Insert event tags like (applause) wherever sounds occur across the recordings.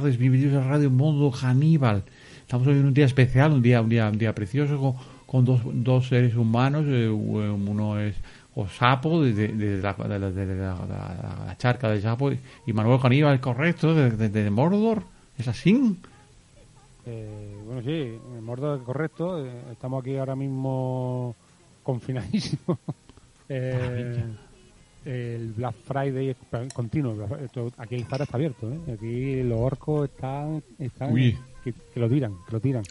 tardes, bienvenidos a Radio Mundo Caníbal. Estamos hoy en un día especial, un día, un día, un día precioso con, con dos, dos seres humanos. eh, uno es Osapo, de, de, de la, de, la, de la- la- la charca de Sapo, y Manuel Caníbal, correcto, de, Mordor. ¿Es así? Eh, bueno, sí, Mordor correcto. eh, estamos aquí ahora mismo confinadísimos. (laughs) Eh, el Black Friday es continuo. Aquí el Zara está abierto. ¿eh? Aquí los orcos están, están Uy. que, que lo tiran, que lo tiran.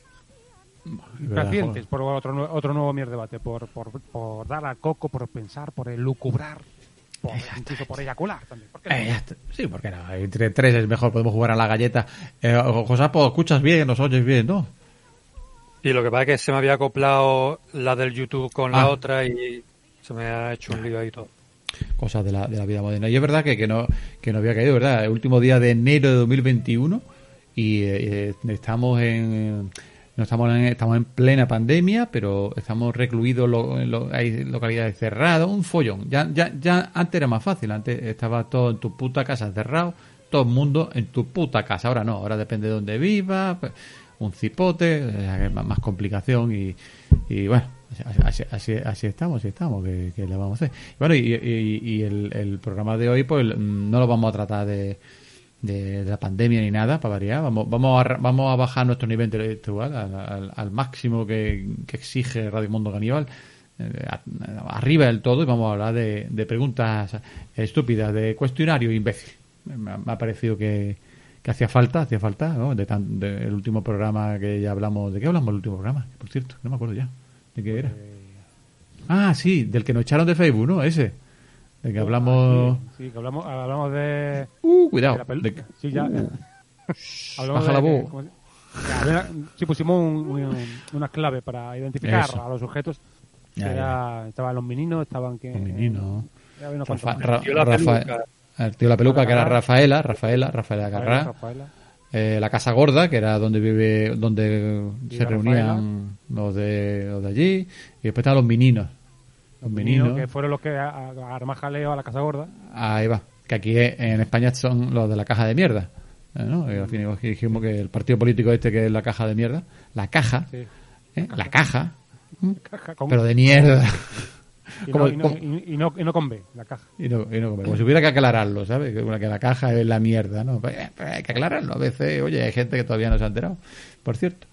Impacientes por otro, otro nuevo mierda debate, por, por, por dar al coco, por pensar, por elucubrar, por, incluso por eyacular también. ¿Por qué no? Sí, porque no, entre tres es mejor, podemos jugar a la galleta. Eh, Josapo, escuchas bien, nos oyes bien, ¿no? Y lo que pasa es que se me había acoplado la del YouTube con Ah. la otra y se me ha hecho un lío ahí todo. Cosas de la, de la vida moderna. Y es verdad que, que no que no había caído, ¿verdad? El último día de enero de 2021 y eh, estamos en no estamos en, estamos en plena pandemia, pero estamos recluidos, lo- lo- hay localidades cerradas, un follón. Ya, ya, antes era más fácil, antes estaba todo en tu puta casa cerrado, todo el mundo en tu puta casa. Ahora no, ahora depende de dónde vivas, pues, un cipote, eh, más complicación y, y bueno, así, así, estamos, así estamos, que, que le vamos a hacer. Bueno, y, y- el, programa de hoy, pues no lo vamos a tratar de, de, la pandemia ni nada, para variar. Vamos, vamos, a, vamos a bajar nuestro nivel intelectual al, al- máximo que, exige Radio Mundo Caníbal. eh, arriba del todo y vamos a hablar de, de preguntas estúpidas, de cuestionario imbécil. Me ha, parecido que, hacía falta, hacía falta, ¿no? De- el último programa que ya hablamos, ¿de qué hablamos el último programa? Por cierto, no me acuerdo ya. ¿De qué era? Ah, sí, del que nos echaron de Facebook, ¿no? Ese. De que hablamos... Sí, sí, que hablamos, hablamos de. Uh, de cuidado. la pelu- de- Sí, ya. (laughs) Hablamos baja la de que- voz. ¿cómo se- que había- sí, pusimos un- un- una clave para identificar Eso. a los sujetos. Ya, era- estaban los meninos, estaban que. Los meninos. Rafa- el tío la peluca, que era Rafaela. Rafaela, Rafaela, Rafaela Garrá. Rafaela. Eh, la Casa Gorda, que era donde vive, donde Y se reunían los de, los de allí. Y después estaban los meninos. Los Meninos, que fueron los que a- a- arma jaleo a la Casa Gorda. Ahí va. Que aquí en España son los de la caja de mierda. ¿no? Y al fin dijimos que el partido político este que es la caja de mierda. La caja. Sí. ¿eh? La caja. ¿m? Caja con- Pero de mierda. (laughs) (laughs) (laughs) y, como- no, y, no, y- no- y no con B, la caja. Y no, y no como, como si hubiera que aclararlo, ¿sabes? Que, bueno, que la caja es la mierda, ¿no? Pues, eh, pues hay que aclararlo. A veces, oye, hay gente que todavía no se ha enterado, por cierto.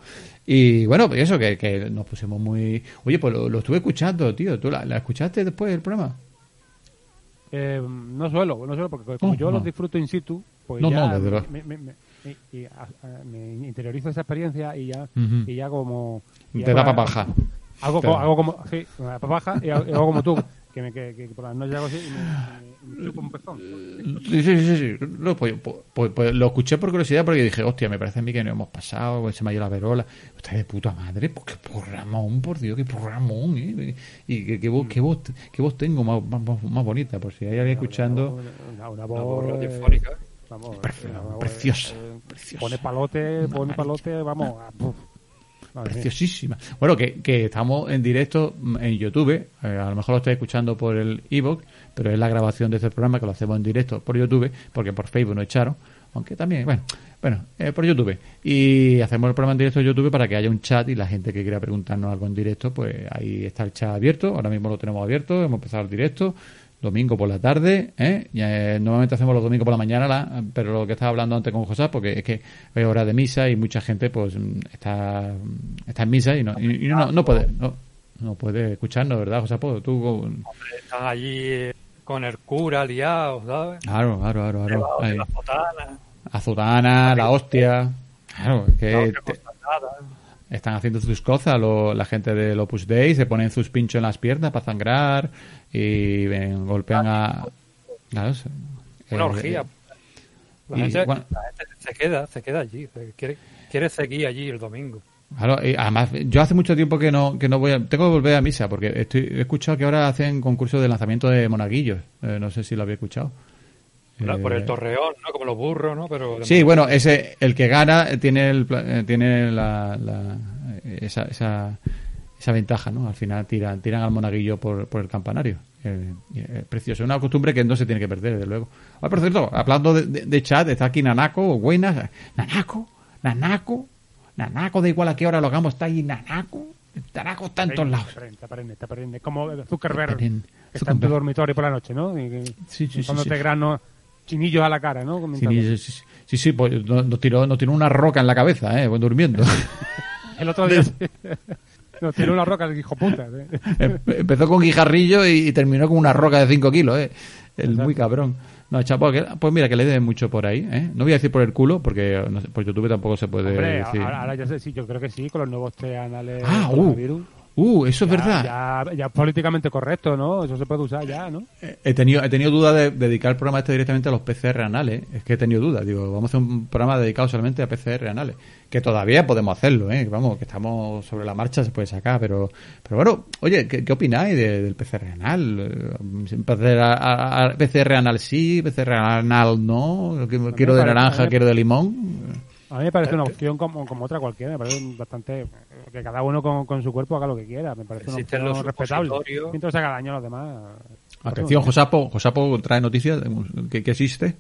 Y bueno, pues eso, que, que nos pusimos muy... Oye, pues lo, lo estuve escuchando, tío. ¿Tú la, la escuchaste después del programa? Eh, no suelo, no suelo, porque como No, yo los disfruto in situ, pues ya me, me- me- me- interiorizo esa experiencia y ya, y ya como... y Te ya da para- para baja. Hago, co- hago como, sí, me da pa' baja y hago, y hago como tú, que, me, que, que por las noches hago así y me, me, me chupo un pezón. Sí, sí, sí. sí. No, pues, pues- pues- pues lo escuché por curiosidad porque dije, hostia, me parece a mí que no hemos pasado, pues se me ha ido la verola. Está de puta madre, pues qué programón, por Dios, qué programón, ¿eh? Y qué, qué voz, qué voz, qué voz tengo más, más, más bonita, por si hay alguien escuchando. Una, una Una voz voz eh, radiofónica. Vamos, Precio- una voz, preciosa, eh, preciosa. Pone palote, pone palote, vamos. a- Preciosísima. Bueno, que, que estamos en directo en YouTube. eh, a lo mejor lo estáis escuchando por el ebook, pero es la grabación de este programa que lo hacemos en directo por YouTube, porque por Facebook no echaron. Aunque también, bueno, bueno, eh, por YouTube. Y hacemos el programa en directo en YouTube para que haya un chat y la gente que quiera preguntarnos algo en directo, pues ahí está el chat abierto. Ahora mismo lo tenemos abierto, hemos empezado el directo. Domingo por la tarde, ¿eh? Y, eh, normalmente hacemos los domingos por la mañana, la- pero lo que estaba hablando antes con José, porque es que es hora de misa y mucha gente pues está, está en misa y no, y, y no, no puede no, no puede escucharnos, ¿verdad, José? Pues tú, con- Están allí eh, con el cura liados, ¿sabes? claro, claro, claro, claro. Ahí. la sotana. Azotana, la hostia, claro, es que te-. Están haciendo sus cosas, lo- la gente del Opus Dei se ponen sus pinchos en las piernas para sangrar y ven, golpean a... Claro, Una eh, orgía. La, y, gente, bueno, la gente se queda, se queda allí. Quiere, quiere seguir allí el domingo. Claro, y además, yo hace mucho tiempo que no, que no voy a, tengo que volver a misa, porque estoy, he escuchado que ahora hacen concursos de lanzamiento de monaguillos. Eh, no sé si lo había escuchado. ¿Verdad? Por Eh, el torreón, ¿no? Como los burros, ¿no? Pero Sí, bueno, ese, el que gana eh, tiene el, pla- eh, tiene la, la- eh, esa, esa, esa ventaja, ¿no? Al final tiran, tiran al monaguillo por, por el campanario. Eh, eh, precioso. Es una costumbre que no se tiene que perder, desde luego. Ah, por cierto, hablando de, de- de chat, está aquí Nanako, buenas. Nanako, Nanako, Nanako, da igual a qué hora lo hagamos, está ahí Nanako. Nanako está en todos lados. Te aprende, te aprende. Como Zuckerberg, que está en tu Zuckerberg. dormitorio por la noche, ¿no? Y Sí, sí, sí, Cuando sí. te granos chinillos a la cara, ¿no? Sí, sí, sí, sí, sí, pues nos, tiró, nos tiró una roca en la cabeza, ¿eh? durmiendo. (laughs) El otro día (laughs) nos tiró una roca el hijo puta. ¿eh? Em- Empezó con guijarrillo y, y terminó con una roca de 5 kilos, ¿eh? El muy cabrón. No, chapo, que- pues mira, que le den mucho por ahí, ¿eh? No voy a decir por el culo, porque no sé, por YouTube tampoco se puede Hombre, decir. ahora, ahora ya sé, sí, yo creo que sí, con los nuevos test anales Ah, uh, coronavirus. Uh, eso es verdad. Ya, ya es políticamente correcto, ¿no? Eso se puede usar ya, ¿no? He tenido, he tenido duda de dedicar el programa este directamente a los PCR anales. Es que he tenido dudas. Digo, vamos a hacer un programa dedicado solamente a PCR anales. Que todavía podemos hacerlo, ¿eh? Vamos, que estamos sobre la marcha, se puede sacar. Pero, pero bueno, oye, ¿qué, qué opináis de- del PCR anal? Eh, PCR, a- a- PCR anal sí, PCR anal no. Quiero de naranja, quiero de limón. A mí me parece una opción como, como otra cualquiera, me parece bastante... Que cada uno con, con su cuerpo haga lo que quiera, me parece una opción los respetable. Mientras haga daño a los demás... Atención, Josapo. Josapo trae noticias de- que, que existe.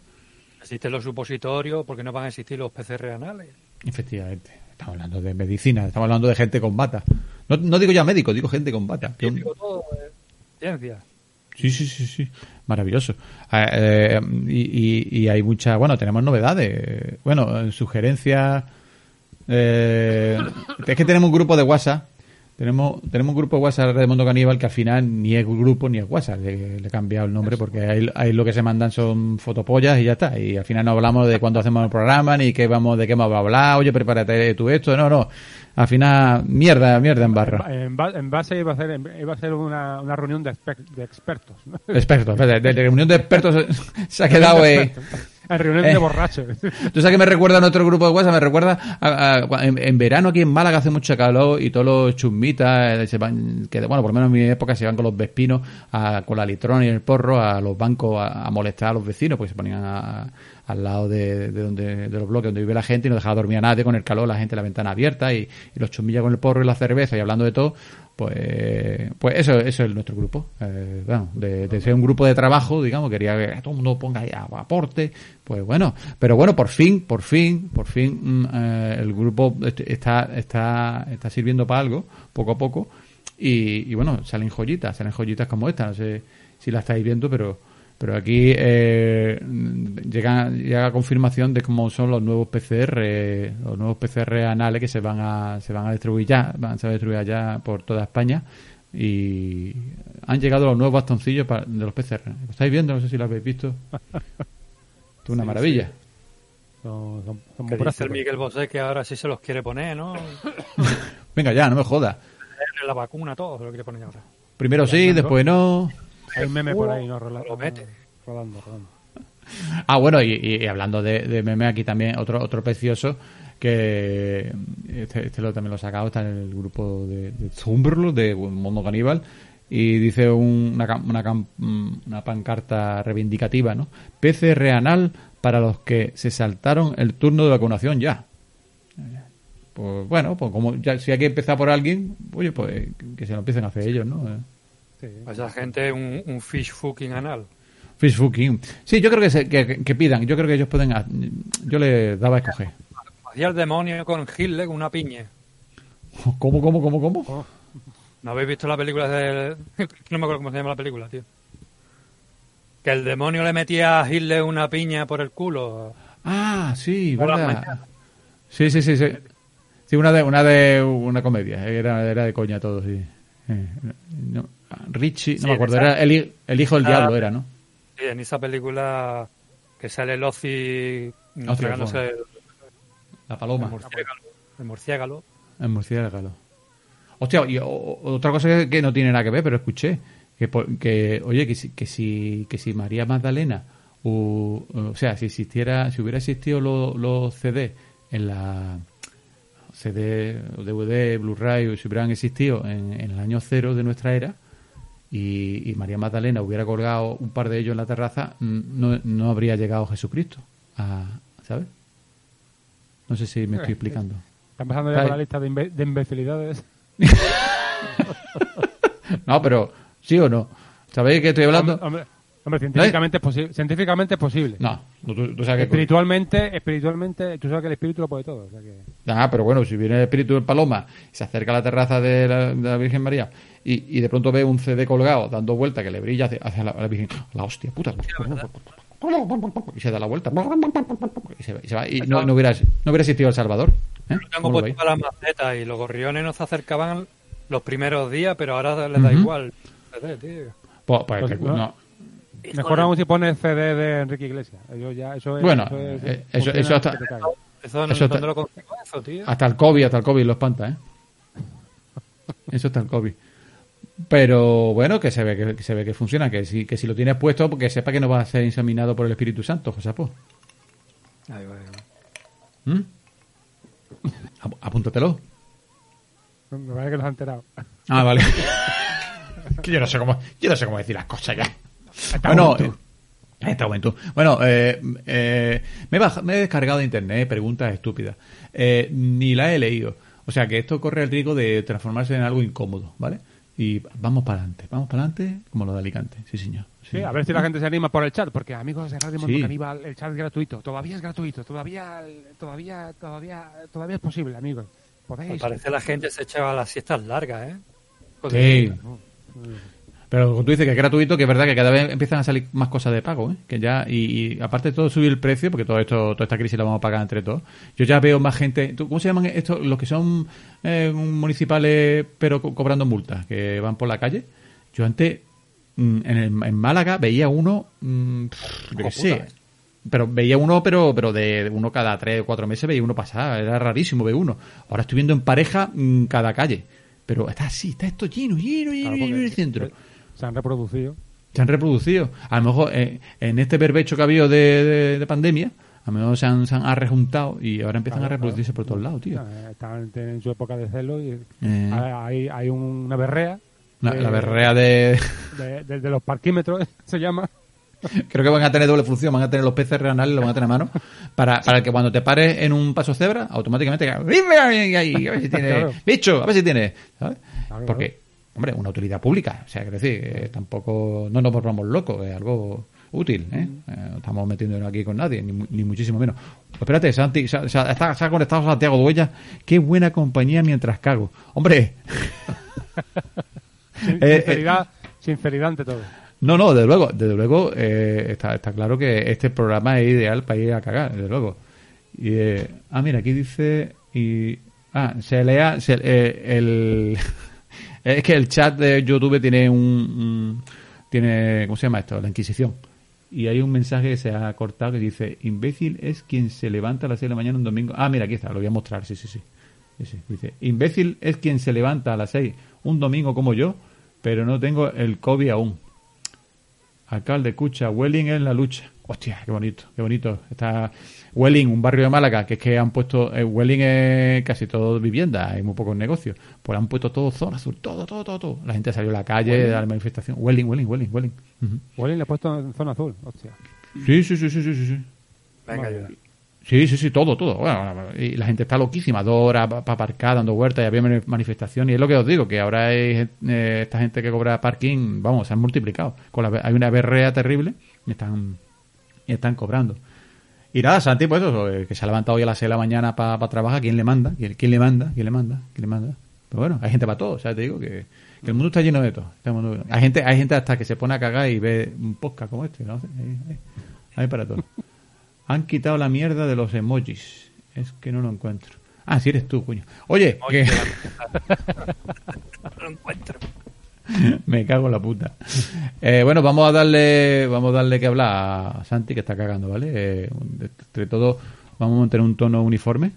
Existen los supositorios, porque no van a existir los PCR anales. Efectivamente. Estamos hablando de medicina, estamos hablando de gente con bata. No, no digo ya médico, digo gente con bata. Yo digo todo, eh, ciencia. Sí, sí, sí, sí. Maravilloso. Eh, eh, y, y- y hay muchas, bueno, tenemos novedades. Bueno, eh, sugerencias. Eh, es que tenemos un grupo de WhatsApp. Tenemos, tenemos un grupo de WhatsApp de Mundo Caníbal que al final ni es grupo ni es WhatsApp. Le, le he cambiado el nombre porque ahí, ahí lo que se mandan son fotopollas y ya está. Y al final no hablamos de cuándo hacemos el programa ni qué vamos, de qué vamos a hablar. Oye, prepárate tú esto. No, no. Al final, mierda, mierda en barra. En, ba- en base iba a ser, iba a ser una, una reunión de, exper- de expertos. ¿no? Expertos. De, de reunión de expertos (laughs) se ha quedado. eh, (laughs) En reunión Eh. de borrachos. (laughs) ¿Tú sabes que me recuerda a nuestro grupo de WhatsApp? Me recuerda a, a- en, en verano aquí en Málaga hace mucho calor y todos los chusmitas eh, se van, que bueno, por lo menos en mi época se van con los vespinos, a- con la litrona y el porro a los bancos a, a molestar a los vecinos, porque se ponían a- al lado de, de donde de los bloques donde vive la gente y no dejaba dormir a nadie con el calor, la gente la ventana abierta y, y los chusmillas con el porro y la cerveza y hablando de todo. Pues, pues eso, eso es nuestro grupo. Eh, bueno, de, de ser un grupo de trabajo, digamos, quería que todo el mundo ponga aporte. Pues bueno, pero bueno, por fin, por fin, por fin, mm, eh, el grupo est- está, está, está sirviendo para algo, poco a poco. Y, y bueno, salen joyitas, salen joyitas como esta. No sé si la estáis viendo, pero, pero aquí eh, llega, llega confirmación de cómo son los nuevos PCR, los nuevos PCR anales que se van a, se van a distribuir ya, van a ser distribuidos ya por toda España. Y han llegado los nuevos bastoncillos para- de los PCR. ¿Lo estáis viendo? No sé si lo habéis visto. (laughs) Esto es una maravilla. Son, son, son Que dice el. Miguel Bosé que ahora sí se los quiere poner, ¿no? (laughs) Venga ya, no me jodas. La vacuna, todo se lo quiere poner ahora. Primero sí, después no. Hay meme por ahí, ¿no? Rola- Lo mete. Rodando, rodando. (laughs) Ah, bueno, y, hablando de, de meme, aquí también otro otro precioso que este, este lo, también lo he sacado, está en el grupo de, de Zumberlo, de Mundo Caníbal, y dice un- una, cam- una, cam- una pancarta reivindicativa, ¿no? PCR anal para los que se saltaron el turno de vacunación ya. Pues bueno, pues como ya, si hay que empezar por alguien, oye, pues que se lo empiecen a hacer ellos, ¿no? Sí. A esa gente un, un fish fucking anal. Fish fucking. Sí, yo creo que, se- que, que pidan. Yo creo que ellos pueden. ha- Yo le daba a escoger. Hacía el demonio con Hitler con una piña. (laughs) ¿Cómo, cómo, cómo, cómo? ¿No habéis visto la película de... (laughs) No me acuerdo cómo se llama la película, tío. Que el demonio le metía a Hitler una piña por el culo. Ah, sí, Por verdad. Sí, sí, sí, sí. Sí, una de una de una comedia. Era, era de coña todo, sí. Eh, no, Richie, no Sí, me acuerdo. Era el, hi- el hijo del Ah. diablo, era, ¿no? Sí, en esa película que sale el Ozzy entregándose el, La el paloma. El murciélago. El murciélago. Hostia, y o- otra cosa que, que no tiene nada que ver, pero escuché que, que oye, que si, que si, que si María Magdalena, o, o sea, si existiera, si hubiera existido los los CD en la CD, DVD, Blu-ray, si hubieran existido en, en el año cero de nuestra era, y, y María Magdalena hubiera colgado un par de ellos en la terraza, mm, no, no habría llegado Jesucristo, a, ¿sabes? No sé si me estoy explicando. Están pasando ya por la lista de, imbe- de imbecilidades. (laughs) No, pero ¿sí o no? ¿Sabéis que estoy hablando? Hombre, hombre, hombre, científicamente, es posible, científicamente es posible. No, tú, tú sabes que... Espiritualmente, espiritualmente, tú sabes que el espíritu lo puede todo. O sea que... Ah, pero bueno, si viene el espíritu del paloma y se acerca a la terraza de la, de la Virgen María y, y de pronto ve un CD colgado dando vuelta que le brilla hacia, hacia la, la Virgen, la hostia puta. Y se da la vuelta. Y se, va- y se va. Y no, no, hubiera, no hubiera existido El Salvador. ¿eh? Yo tengo ¿Cómo lo puesto veis? para las macetas y los gorriones nos acercaban los primeros días, pero ahora les da Ujú. igual. Joder, tío. Pues, pues, Pues que- no. Mejor aún si pones CD de Enrique Iglesias. Eso ya, eso es, Bueno, eso, es- eh, eso- funciona eso hasta- que. Eso, no- Eso está- ¿Dónde lo consigo eso, tío? Hasta el COVID, hasta el COVID lo espanta, ¿eh? (laughs) Eso está el COVID. Pero bueno, que se ve que, que se ve que funciona, que si, que si lo tienes puesto, porque sepa que no va a ser examinado por el Espíritu Santo, José Apó. Ahí va, ahí va. ¿Mm? Ap- Apúntatelo. Me parece que nos han enterado. Ah, vale. (laughs) (laughs) que yo no sé cómo, yo no sé cómo decir las cosas ya. Bueno, eh, en este momento. Bueno, eh, eh, me, he baj- me he descargado de internet preguntas estúpidas. Eh, ni la he leído. O sea que esto corre el riesgo de transformarse en algo incómodo, ¿vale? Y vamos para adelante, vamos para adelante como lo de Alicante, sí señor. Sí, a ver si la gente se anima por el chat, porque amigos de Radio Mundo Sí. Caníbal, el chat es gratuito. Todavía es gratuito, todavía, todavía, todavía, todavía es posible, amigos. Al Podéis. parecer la gente se echaba las siestas largas, ¿eh? Sí. Pero como tú dices que es gratuito, que es verdad que cada vez empiezan a salir más cosas de pago, ¿eh? Que ya, y, y aparte de todo subir el precio, porque todo esto, toda esta crisis la vamos a pagar entre todos. Yo ya veo más gente, ¿tú- ¿cómo se llaman estos? Los que son eh, municipales pero co- cobrando multas, que van por la calle. Yo antes, mm, en, el- en Málaga, veía uno, mm, yo qué sé, pero veía uno, pero pero de uno cada tres o cuatro meses veía uno pasar, era rarísimo ver uno. Ahora estoy viendo en pareja mm, cada calle. Pero está así, está esto lleno, lleno, lleno, Claro, lleno en el centro. Se han reproducido. Se han reproducido. A lo mejor eh, en este berbecho que ha habido de, de- de pandemia, a lo mejor se han, se han arrejuntado y ahora empiezan Claro, a reproducirse claro. por todos lados, tío. Están en su época de celo y Eh. hay, hay una berrea. La, de- la berrea de... (laughs) De, los parquímetros, (laughs) se llama. (laughs) Creo que van a tener doble función, van a tener los peces renales, lo van a tener a mano, para, para que cuando te pares en un paso cebra, automáticamente "Dime ahí, a ver si tiene, Claro. bicho, a ver si tiene, ¿sabes? Porque, hombre, una utilidad pública, o sea, quiero decir, eh, tampoco, no nos volvamos locos, es algo útil, ¿eh? Mm. Eh, no estamos metiéndonos aquí con nadie, ni, ni muchísimo menos. Pues espérate, Santi, se, se- está, se ha conectado Santiago Duella, qué buena compañía mientras cago. Hombre, (laughs) Sin- Eh, sinceridad, sinceridad ante todo. No, no, desde luego, desde luego eh, está, está claro que este programa es ideal para ir a cagar, desde luego. Y, eh, ah, mira, aquí dice y ah, se lea se- eh, el (laughs) es que el chat de YouTube tiene un, tiene ¿cómo se llama esto? La Inquisición. Y hay un mensaje que se ha cortado que dice, imbécil es quien se levanta a las 6 de la mañana un domingo. Ah, mira, aquí está, lo voy a mostrar, sí, sí, sí. Dice, imbécil es quien se levanta a las 6 un domingo como yo, pero no tengo el COVID aún. Alcalde, escucha, Welling en la lucha. Hostia, qué bonito, qué bonito. Está Welling, un barrio de Málaga, que es que han puesto, eh, Welling es casi todo vivienda, hay muy pocos negocios. Pues han puesto todo zona azul, todo, todo, todo, todo. La gente salió a la calle a la manifestación. Welling, Welling, Welling, Welling. Ujú. Welling le ha puesto en zona azul. Hostia. Sí, sí, sí, sí, sí, sí, sí. Venga, ayuda. Sí, sí, sí, todo, todo. Bueno, y la gente está loquísima, dos horas para aparcar, dando vueltas, y había mani- manifestación. Y es lo que os digo, que ahora hay eh, esta gente que cobra parking, vamos, se han multiplicado. Con la, hay una berrea terrible y están, y están cobrando. Y nada, Santi, pues eso, eh, que se ha levantado hoy a las 6 de la mañana para trabajar. ¿Quién le manda? ¿Quién, quién le manda? ¿Quién le manda? ¿Quién le manda? Pero bueno, hay gente para todo. O sea, te digo que, que el mundo está lleno de todo. Mundo- hay, gente, hay gente hasta que se pone a cagar y ve un podcast como este. ¿no? Hay, hay- hay para todo. Han quitado la mierda de los emojis. Es que no lo encuentro. Ah, si eres tú, coño. Oye, que (laughs) No lo encuentro. (laughs) me cago en la puta. Eh, bueno, vamos a darle, vamos a darle que hablar a Santi que está cagando, ¿vale? Eh, entre todos vamos a mantener un tono uniforme.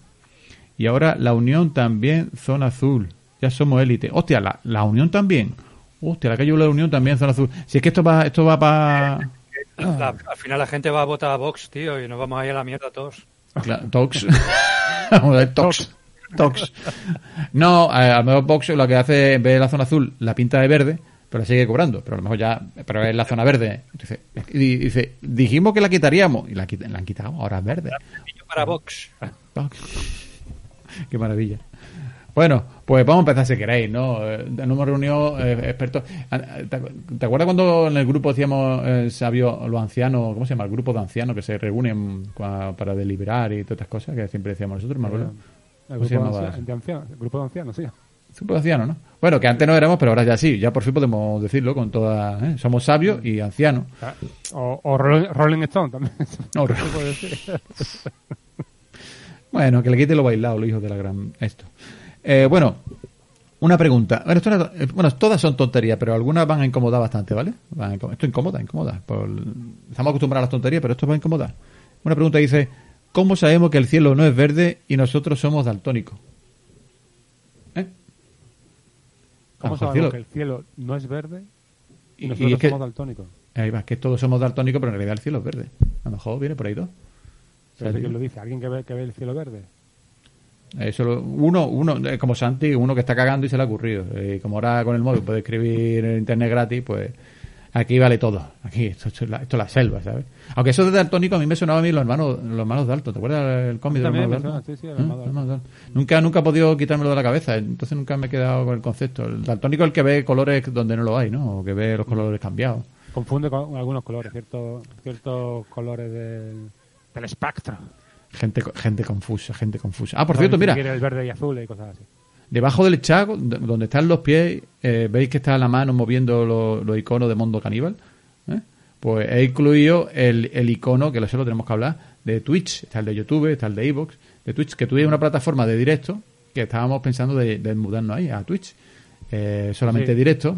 Y ahora la Unión también zona azul. Ya somos élite. Hostia, la, la Unión también. Hostia, la calle de la Unión también zona azul. Si es que esto va, esto va para La- al final la gente va a votar a Vox, tío, y nos vamos a ir a la mierda todos. Claro, Tox. (laughs) Vamos a ver, Tox. Tox. No, a, a lo mejor Vox lo que hace, en vez de la zona azul, la pinta de verde, pero la sigue cobrando. Pero a lo mejor ya, pero es la zona verde. Dice, y dice dijimos que la quitaríamos. Y la, han quitado, ahora es verde. Para Vox. Qué maravilla. Bueno, pues vamos a empezar si queréis, ¿no? Nos hemos reunido eh, expertos. Ah, ¿Te acuerdas cuando en el grupo decíamos eh, sabio, los ancianos, ¿cómo se llama? El grupo de ancianos que se reúnen cua- para deliberar y todas estas cosas que siempre decíamos nosotros, me acuerdo. El ¿Cómo se grupo de, ancianos, eso? de ancianos, el grupo de ancianos, sí. Grupo de ancianos, ¿no? Bueno, que antes no éramos, pero ahora ya sí. Ya por fin podemos decirlo con toda... ¿eh? Somos sabios y ancianos. Ah, O, o Rolling, Stone también. O- (laughs) Se puede decir. (laughs) Bueno, que le quite lo bailado, los hijos de la gran... Esto. Eh, bueno, una pregunta. Bueno, esto era- eh, bueno, todas son tonterías, pero algunas van a incomodar bastante, ¿vale? Van a esto incomoda, incomoda. Por- Estamos acostumbrados a las tonterías, pero esto va a incomodar. Una pregunta dice, ¿cómo sabemos que el cielo no es verde y nosotros somos daltónicos? ¿Eh? ¿Cómo sabemos cielo- que el cielo no es verde y Y- nosotros y es que- somos daltónicos? Ahí va, que todos somos daltónicos, pero en realidad el cielo es verde. A lo mejor viene por ahí dos. ¿Pero. ¿Quién lo dice? ¿Alguien que ve, que ve el cielo verde? Eso lo- uno, uno, eh, como Santi, uno que está cagando y se le ha ocurrido. Eh, Y como ahora con el móvil puede escribir en internet gratis, pues aquí vale todo. Aquí, esto, esto es la, esto es la selva, ¿sabes? Aunque eso de daltónico a mí me sonaba a mí los hermanos, los hermanos Dalton. ¿Te acuerdas el cómic de los hermanos Dalton? sí, sí, el ¿Eh? hermano Dalton. Nunca, nunca he podido quitármelo de la cabeza, entonces nunca me he quedado con el concepto. El daltónico es el que ve colores donde no lo hay, ¿no? O que ve los colores cambiados. Confunde con algunos colores, ciertos, ciertos colores del, del espectro. Gente, gente confusa, gente confusa. Ah, por cierto, mira, el verde y azul y cosas así. Debajo del chat, donde están los pies, eh, veis que está la mano moviendo lo- los iconos de Mundo Caníbal. ¿eh? Pues he incluido el, el icono, que eso lo tenemos que hablar, de Twitch. Está el de YouTube, está el de Evox, de Twitch, que tuviera una plataforma de directo, que estábamos pensando de, de mudarnos ahí, a Twitch. Eh, solamente Sí. directo.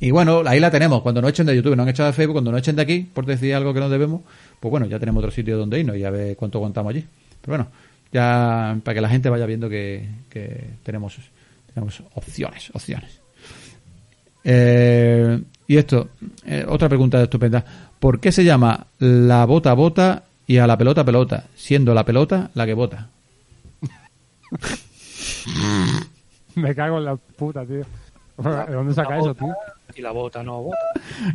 Y bueno, ahí la tenemos. Cuando nos echen de YouTube, nos han echado de Facebook, cuando nos echen de aquí, por decir algo que no debemos, pues bueno, ya tenemos otro sitio donde irnos y a ver cuánto aguantamos allí. Pero bueno, ya para que la gente vaya viendo que, que tenemos, tenemos opciones, opciones. Eh, y esto, eh, otra pregunta estupenda. ¿Por qué se llama la bota bota y a la pelota pelota, siendo la pelota la que bota? (laughs) Me cago en la puta, tío. ¿De dónde saca eso, tío? Y la bota no bota.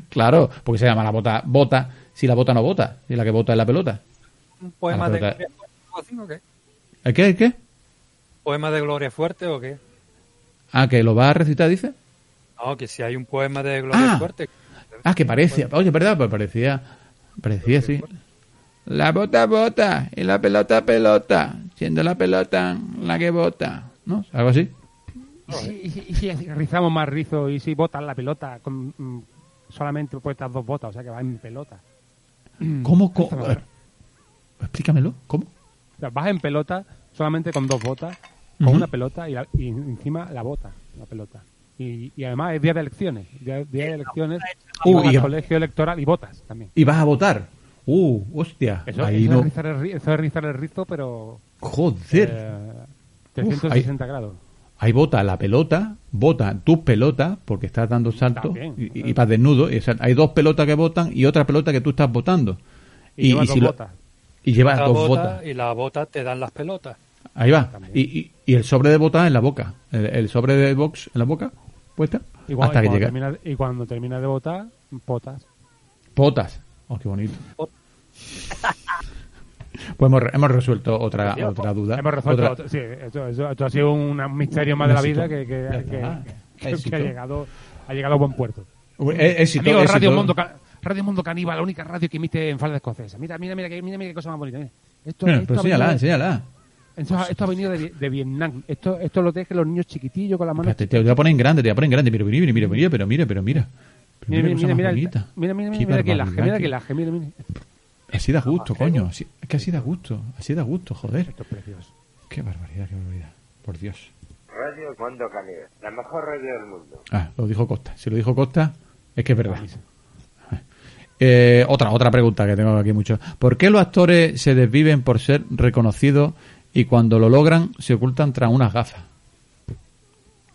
Claro, porque se llama la bota bota si la bota no bota, y la que bota es la pelota. ¿Un poema de o qué? ¿El qué? ¿El qué? ¿Poema de Gloria Fuerte o qué? Ah, que lo va a recitar, dice. No, que si hay un poema de Gloria Ah. Fuerte. Ah, que parecía. Oye, ¿verdad? Pues parecía. Parecía, sí. La bota bota y la pelota pelota, siendo la pelota la que bota. ¿No? Algo así. Y si, y si- y si rizamos más rizo y si botas la pelota con mm, solamente puestas dos botas, o sea que va en pelota. ¿Cómo? ver. Explícamelo. ¿Cómo? Sea, vas en pelota solamente con dos botas, con una pelota y, la- y encima la bota, la pelota. Y, y además es día de elecciones. Día, día de elecciones, Uh, y- colegio electoral y votas también. Y vas a votar. Uh, hostia. Eso, Ahí eso no. es rizar el, ri- eso es rizar el rizo, pero Joder. eh, 360 grados. Ahí vota la pelota, vota tu pelota, porque estás dando salto También. y, y- y vas desnudo. y, o sea, hay dos pelotas que votan y otra pelota que tú estás votando. Y, lo- botas. Y llevas dos bota botas. y la bota te dan las pelotas. Ahí va. Y, y, y el sobre de bota en la boca. El, el sobre de box en la boca, puesta. Y, cuando, hasta que llega. termina, y cuando termina de votar, potas. Potas. Oh, qué bonito. Pot- Pues hemos, hemos resuelto otra, otra duda. Hemos resuelto. Otra- sí, esto, ha sido un misterio más de la vida que, ha llegado ha llegado a buen puerto. Eh, éxito, Amigos, éxito. Radio Mundo, Radio Mundo Caníbal, la única radio que emite en falda escocesa. Mira, mira, mira, que- mira, mira qué cosa más bonita. mira. Esto, Mira, enséñala, venido- enséñala. esto, esto ha venido de, de Vietnam. Esto, esto lo dejan los niños chiquitillos con las manos. Espérate, te voy a poner en grande, te voy a poner en grande. Mira, mira, mira, mira, mira, pero mira, pero mira. Pero Mira, mira, mira, mira, mira, Qué mira, mira, que laje, mira que laje, mira, mira. Así da gusto, coño. Así, es que así da gusto. Así da gusto, joder. Esto es precioso. Qué barbaridad, qué barbaridad. Por Dios. Radio Mundo Caníbal, la mejor radio del mundo. Ah, lo dijo Costa. Si lo dijo Costa, es que es verdad. Eh, otra, otra pregunta que tengo aquí mucho. ¿Por qué los actores se desviven por ser reconocidos y cuando lo logran se ocultan tras unas gafas?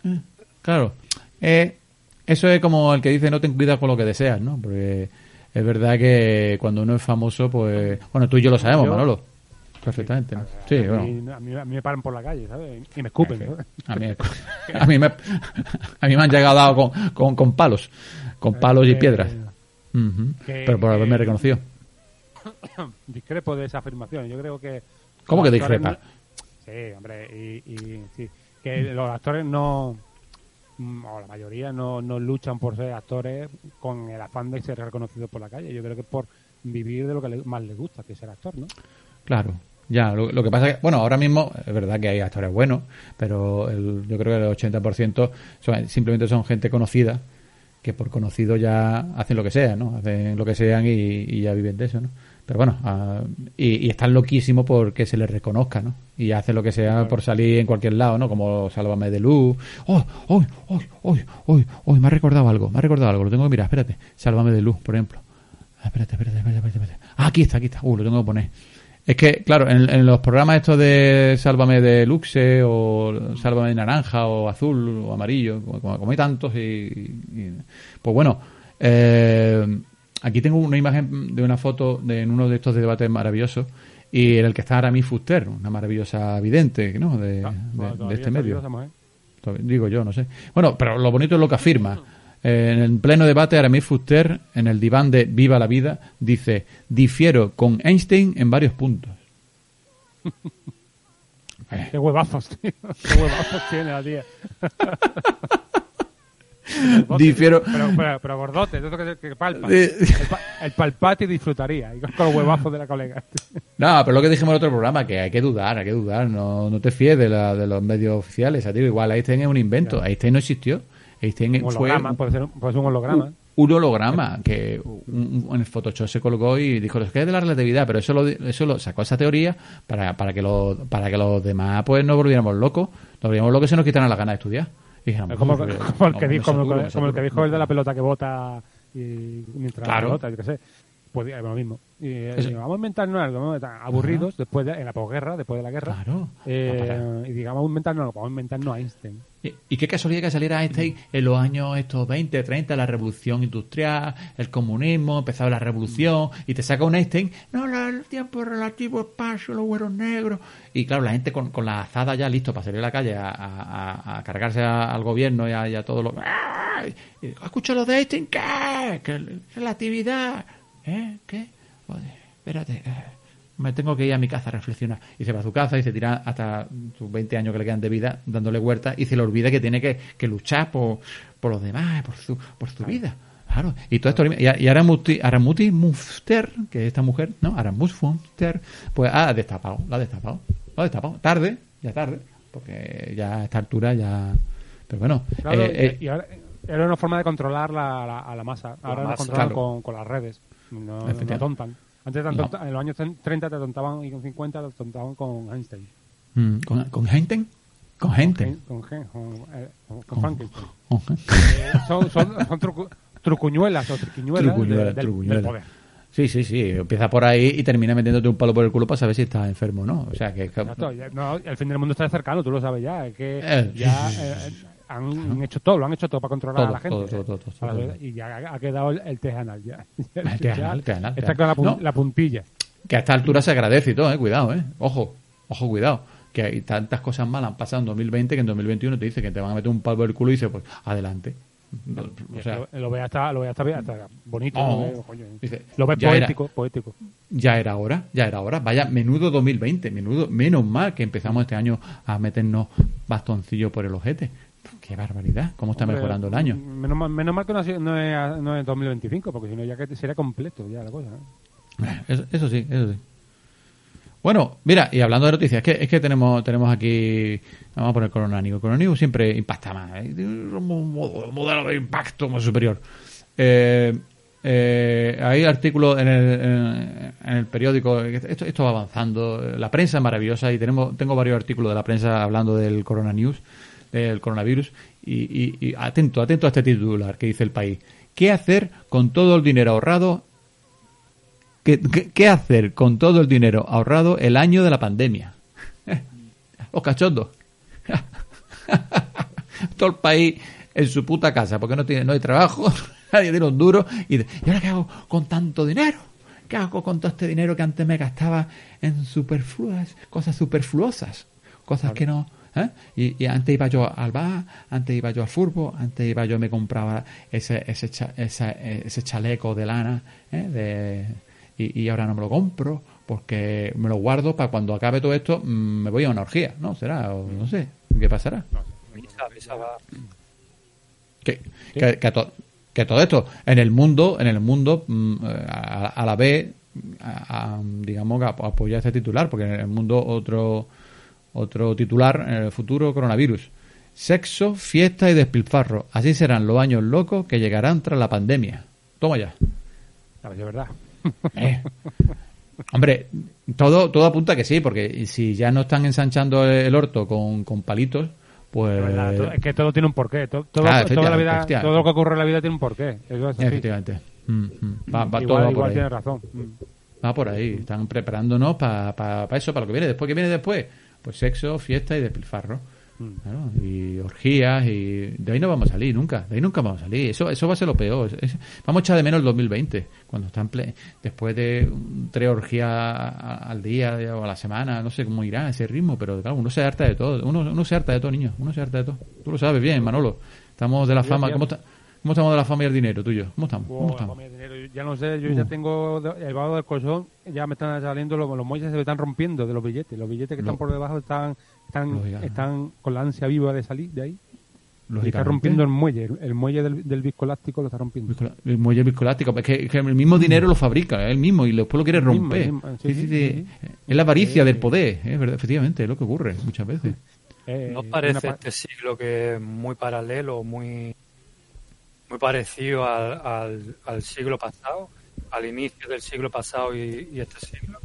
Eh, claro. Eh, eso es como el que dice no ten cuidado con lo que deseas, ¿no? Porque es verdad que cuando uno es famoso, pues... Bueno, tú y yo lo sabemos, Yo- Manolo. Perfectamente. ¿no? Sí, a, bueno. mí, a, mí, a mí me paran por la calle, ¿sabes? Y me escupen. ¿no? A mí, a mí me, (laughs) (laughs) a mí me han llegado dado con, con, con palos, con palos y Eh, piedras. Ujú. que- Pero por haberme reconocido. (coughs) Discrepo de esa afirmación. Yo creo que. ¿Cómo que discrepa? no- Sí, hombre, y, y- sí. que los actores no, mm, o la mayoría no, no luchan por ser actores con el afán de ser reconocidos por la calle. Yo creo que es por vivir de lo que más les gusta, que es ser actor, ¿no? Claro. Ya, lo, lo que pasa es que, bueno, ahora mismo es verdad que hay actores buenos, pero el- yo creo que el 80% son, simplemente son gente conocida, que por conocido ya hacen lo que sea, ¿no? Hacen lo que sean y, y ya viven de eso, ¿no? Pero bueno, ah, y, y están loquísimos porque se les reconozca, ¿no? Y hacen lo que sea por salir en cualquier lado, ¿no? Como Sálvame de Luz. ¡Oh, oh, oh, oh, oh, oh! Me ha recordado algo, me ha recordado algo. Lo tengo que mirar, espérate. Sálvame de Luz, por ejemplo. Ah, Espérate, espérate, espérate, espérate. espérate. Ah, aquí está, aquí está. Uh, lo tengo que poner. Es que, claro, en, en los programas estos de Sálvame de Luxe o Sálvame de Naranja o Azul o Amarillo, como, hay tantos, y, y- pues bueno, eh, aquí tengo una imagen de una foto de, en uno de estos debates maravillosos y en el que está Aramis Fuster, una maravillosa vidente ¿no? de, Ah, de- de este medio. Digo yo, no sé. Bueno, pero lo bonito es lo que afirma. Eh, en pleno debate, Aramis Fuster, en el diván de Viva la Vida, dice: Difiero con Einstein en varios puntos. (laughs) Qué huevazos, (laughs) tío. Qué huevazos tiene la tía. (laughs) Difiero. Pero, pero, pero gordote, eso que, que palpa. Eh. El, pa- el palpati disfrutaría. Y con los huevazos de la colega. No, pero lo que dijimos en otro programa, que hay que dudar, hay que dudar. No, no te fíes de, la, de los medios oficiales. A ti igual, Einstein es un invento. Einstein no existió. Einstein Un fue holograma, un, puede ser, un- puede ser un holograma. un holograma que un- un- en el Photoshop se colocó y dijo es que es de la relatividad, pero eso lo, eso lo sacó esa teoría para, para que los para que los demás pues no volviéramos locos, nos volviéramos locos y se nos quitaran las ganas de estudiar. Y dijéramos, como, "Pues, (laughs) como el que no, dijo, como, el- me como el que saturo". dijo el de la pelota que bota y mientras Claro. la pelota, yo qué sé. Pues lo mismo. Y, eh, y vamos a inventarnos algo, inventar- aburridos después de, en la posguerra, después de la guerra. Claro. Eh, y digamos, vamos a inventarnos algo, vamos a inventarnos a Einstein. Y, y qué casualidad que saliera Einstein en los años estos 20, 30, la revolución industrial, el comunismo, empezaba la revolución, y te saca un Einstein, no, la- el tiempo relativo, espacio, los güeros negros. Y claro, la gente con, con la azada ya listo para salir a la calle a, a- a- a cargarse al gobierno y a, y a todo lo ¿Escucho lo de Einstein? ¿Qué? ¿Qué relatividad? ¿Eh? ¿Qué? Joder, espérate. eh, me tengo que ir a mi casa a reflexionar. Y se va a su casa y se tira hasta sus 20 años que le quedan de vida dándole vueltas y se le olvida que tiene que, que luchar por, por los demás, por su, por su vida. Claro. Y todo esto, y, y Aramuti, Aramuti Mufter, que es esta mujer, ¿no? Aramus Mufter, pues ha destapado, la ha destapado. Lo ha destapado. Tarde, ya tarde, porque ya a esta altura ya... Pero bueno, Claro, eh, eh, y, ahora era una forma de controlar la, la- a la masa. Ahora nos masa, claro. con, con las redes. No, no Efectivamente. atontan. Antes te en los años 30 te atontaban y con 50 te atontaban con Einstein. mm, ¿con, ¿con gente? Con gente. Con, Frankenstein. Eh, son son, son trucu- trucuñuelas o triquiñuelas Trucuñuela, de- del, trucuñuela. del poder. Sí, sí, sí. Empieza por ahí y termina metiéndote un palo por el culo para saber si estás enfermo o no. O sea, que... Exacto, no, el fin del mundo está cercano, tú lo sabes ya. Es que Eh, ya eh, han hecho todo, lo han hecho todo para controlar Todo, a la gente. todo, todo, todo, todo, Para- todo. Y ya ha- quedado el, el tejanal. Ya, (laughs) El tejanal, Está con la, pun- No. la puntilla. que a esta altura se agradece y todo, eh. Cuidado, eh. Ojo, ojo, cuidado. Que hay tantas cosas malas han pasado en 2020 que en 2021 te dice que te van a meter un palo por el culo y dice, pues, adelante. O sea, lo, lo ve hasta, lo ve hasta, hasta bonito. Oh. lo ve, coño. Dice, Lo ve ya era- poético, poético. ya era hora, ya era hora. Vaya, menudo 2020, menudo, menos mal que empezamos este año a meternos bastoncillos por el ojete. Qué barbaridad, cómo está Hombre, mejorando el año. Menos mal, menos mal que no, ha sido- no, es, no es 2025, porque si no ya que sería completo ya la cosa. ¿no? Eso, eso sí, eso sí. Bueno, mira, y hablando de noticias, es que, es que tenemos, tenemos aquí, vamos a poner Corona News. Corona News siempre impacta más, ¿eh? Tiene un modelo de impacto más superior. Eh, eh, hay artículos en el, en, en el periódico, esto, esto va avanzando, la prensa es maravillosa y tenemos, tengo varios artículos de la prensa hablando del Corona News, del coronavirus, y, y- y atento, atento a este titular que dice el país. ¿Qué hacer con todo el dinero ahorrado ¿Qué, qué, qué hacer con todo el dinero ahorrado el año de la pandemia? (laughs) Los cachondos. (laughs) todo el país en su puta casa, porque no tiene, no hay trabajo, (laughs) nadie tiene un duro. Y, de- ¿y ahora qué hago con tanto dinero? ¿Qué hago con todo este dinero que antes me gastaba en superfluas, cosas superfluosas? Cosas que no... ¿eh? Y, y antes iba yo al bar, antes iba yo al furbo, antes iba yo me compraba ese, ese, cha- esa- ese chaleco de lana ¿eh? de, y, y ahora no me lo compro porque me lo guardo para cuando acabe todo esto mm, me voy a una orgía, ¿no? Será, o no sé. ¿Qué pasará? Misa, misa va. Que, que, que a to- que todo esto, en el mundo, en el mundo, mm, a, a la vez, a- a, digamos, apoya este titular, porque en el mundo otro, otro titular, en el futuro coronavirus. Sexo, fiesta y despilfarro. Así serán los años locos que llegarán tras la pandemia. Toma ya. Si es verdad. (laughs) Eh. Hombre, todo, todo apunta que sí, porque si ya no están ensanchando el orto con, con palitos, pues... Es verdad, todo- es que todo tiene un porqué. Todo, todo, toda la vida, todo lo que ocurre en la vida tiene un porqué. Eso es así. Efectivamente. Mm, mm. Va, va todo igual va por igual ahí. tiene razón. Mm. Va por ahí. Están preparándonos para eso, para lo que viene después. ¿Qué viene después? Pues sexo, fiesta y despilfarro. Mm. Claro, y orgías y de ahí no vamos a salir nunca. De ahí nunca vamos a salir. Eso eso va a ser lo peor. Es- vamos a echar de menos el 2020 cuando están ple- después de tres orgías al día o a la semana. No sé cómo irá ese ritmo, pero claro, uno se harta de todo. Uno, uno se harta de todo, niño. Uno se harta de todo. Tú lo sabes bien, Manolo. Estamos de la fama. ¿Cómo, está- ¿Cómo estamos de la fama y el dinero tuyo? ¿Cómo estamos? ¿Cómo estamos? mami, dinero. Ya no sé, yo ya tengo el vago del colchón, ya me están saliendo los, los muelles se me están rompiendo de los billetes. Los billetes que Lo- están por debajo están están, Lógica. están con la ansia viva de salir de ahí. Y está rompiendo el muelle, el, el muelle del, del viscoelástico lo está rompiendo. Viscola- El muelle viscoelástico, es que, es que el mismo dinero lo fabrica, él mismo, y después lo quiere El mismo, romper. el mismo, sí, Sí, sí, sí, sí. sí, Es la avaricia del poder, es verdad, efectivamente, es lo que ocurre muchas veces. (laughs) Eh, ¿No una parece pa- este siglo que es muy paralelo, muy, muy parecido al, al, al siglo pasado, al inicio del siglo pasado y, y este siglo?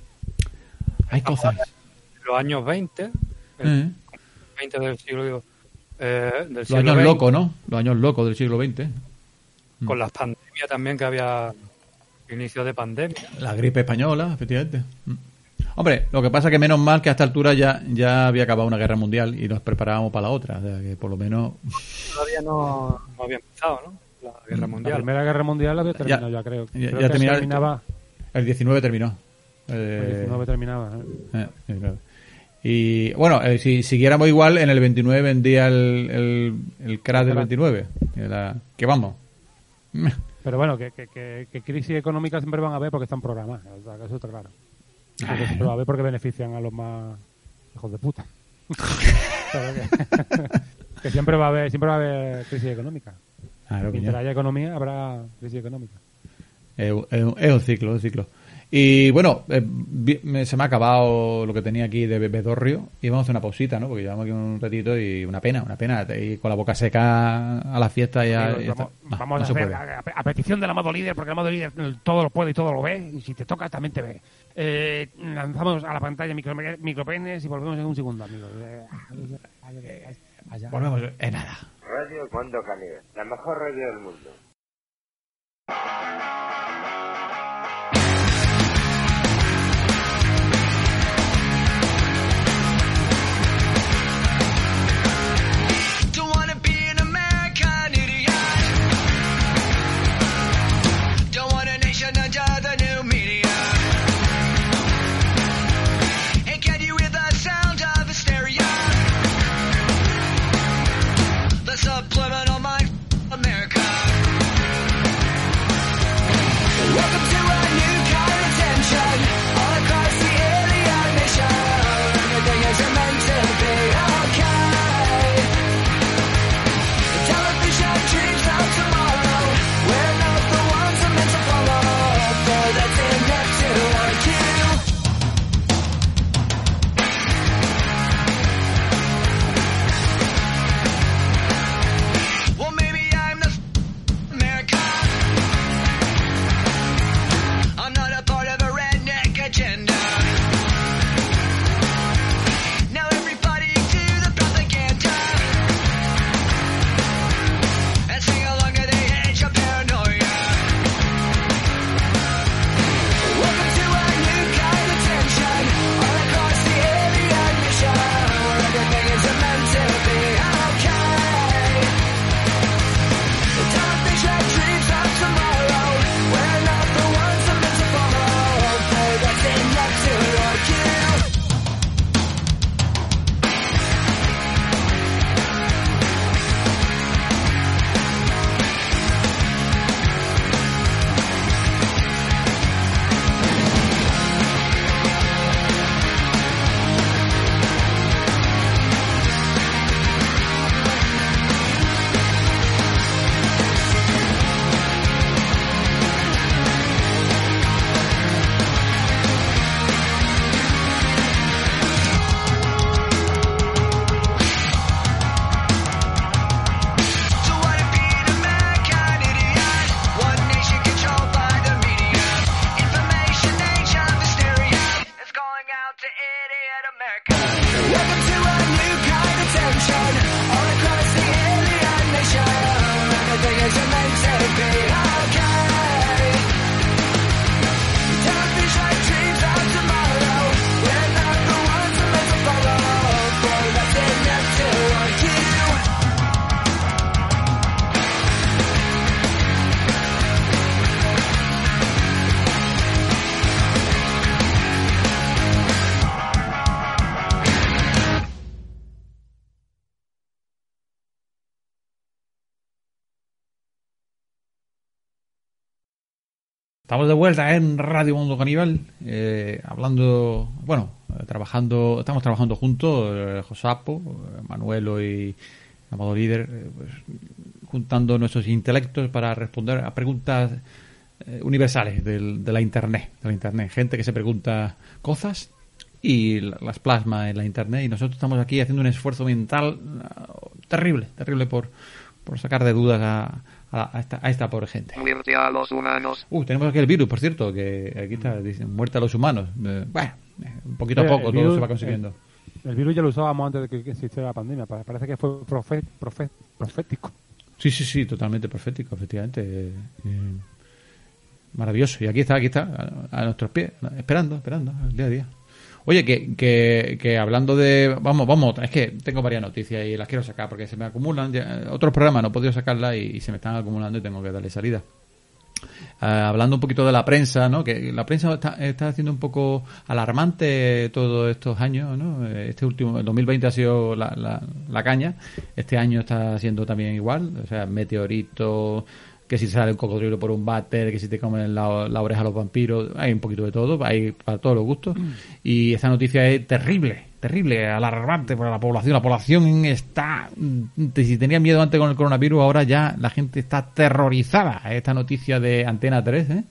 Hay cosas. Los años 20, el Eh, 20 del siglo, eh, del Los siglo años 20, locos, ¿no? Los años locos del siglo XX. con las pandemias también que había inicio de pandemia. La gripe española, efectivamente. Mm. Hombre, lo que pasa es que menos mal que a esta altura ya, ya había acabado una guerra mundial y nos preparábamos para la otra. O sea, que por lo menos. Todavía no, no había empezado, ¿no? La guerra La mundial. Primera Guerra Mundial la había terminado ya, creo. ya- Creo ya que terminaba- terminaba, El 19 terminó. Eh, el 19 terminaba. ¿eh? Eh. Y bueno, eh, si siguiéramos igual, en el 29 vendía el, el, el crash del crash. 29. Que, la- que vamos. Pero bueno, que, que, que, que crisis económicas siempre van a haber porque están programadas. o sea, que Eso está claro. Que siempre va a haber porque benefician a los más hijos de puta. (laughs) (laughs) Que siempre va a haber siempre va a haber crisis económica. Claro, Mientras haya economía habrá crisis económica. Es, un- es un- es un ciclo, es un ciclo. Y bueno, eh, se me ha acabado lo que tenía aquí de Bedorrio y vamos a hacer una pausita, ¿no? Porque llevamos aquí un ratito y una pena, una pena. Y con la boca seca a la fiesta ya. Está. vamos No, vamos no a hacer a, a petición del amado líder, porque el amado líder todo lo puede y todo lo ve, y si te toca también te ve. Eh, lanzamos a la pantalla micro, micropenes y volvemos en un segundo, amigos. Eh. Volvemos en nada. Radio Cuando Calidad, la mejor radio del mundo. Estamos de vuelta en Radio Mundo Caníbal, eh, hablando, bueno, trabajando, estamos trabajando juntos, eh, Josapo, eh, Manuelo y Amado Líder, eh, pues, juntando nuestros intelectos para responder a preguntas eh, universales del- de la Internet, de la Internet. Gente que se pregunta cosas y la- las plasma en la Internet y nosotros estamos aquí haciendo un esfuerzo mental terrible, terrible por, por sacar de dudas a, a- a esta, a esta pobre gente. Muerte a los humanos. Uh, tenemos aquí el virus, por cierto, que aquí está, dicen, muerte a los humanos. Eh, bueno, eh, poquito a Eh, poco todo virus, se va consiguiendo. El virus ya lo usábamos antes de que, que existiera la pandemia. pa- Parece que fue profe- profe- profético. Sí, sí, sí, totalmente profético, efectivamente. Eh, eh, maravilloso. Y aquí está, aquí está, a, a nuestros pies, esperando, esperando, el día a día. Oye, que, que, que hablando de... Vamos, vamos, es que tengo varias noticias y las quiero sacar porque se me acumulan. ya- otros programas no he podido sacarlas y, se me están acumulando y tengo que darle salida. Ah, hablando un poquito de la prensa, ¿no? Que la prensa está, está haciendo un poco alarmante todos estos años, ¿no? Este último, el 2020 ha sido la, la, la caña, este año está siendo también igual, o sea, meteorito, que si sale un cocodrilo por un váter, que si te comen la, la oreja los vampiros, hay un poquito de todo, hay para todos los gustos. Y esta noticia es terrible, terrible, alarmante para la población. La población está, mm, si tenía miedo antes con el coronavirus, ahora ya la gente está aterrorizada. Esta noticia de Antena 3, ¿eh?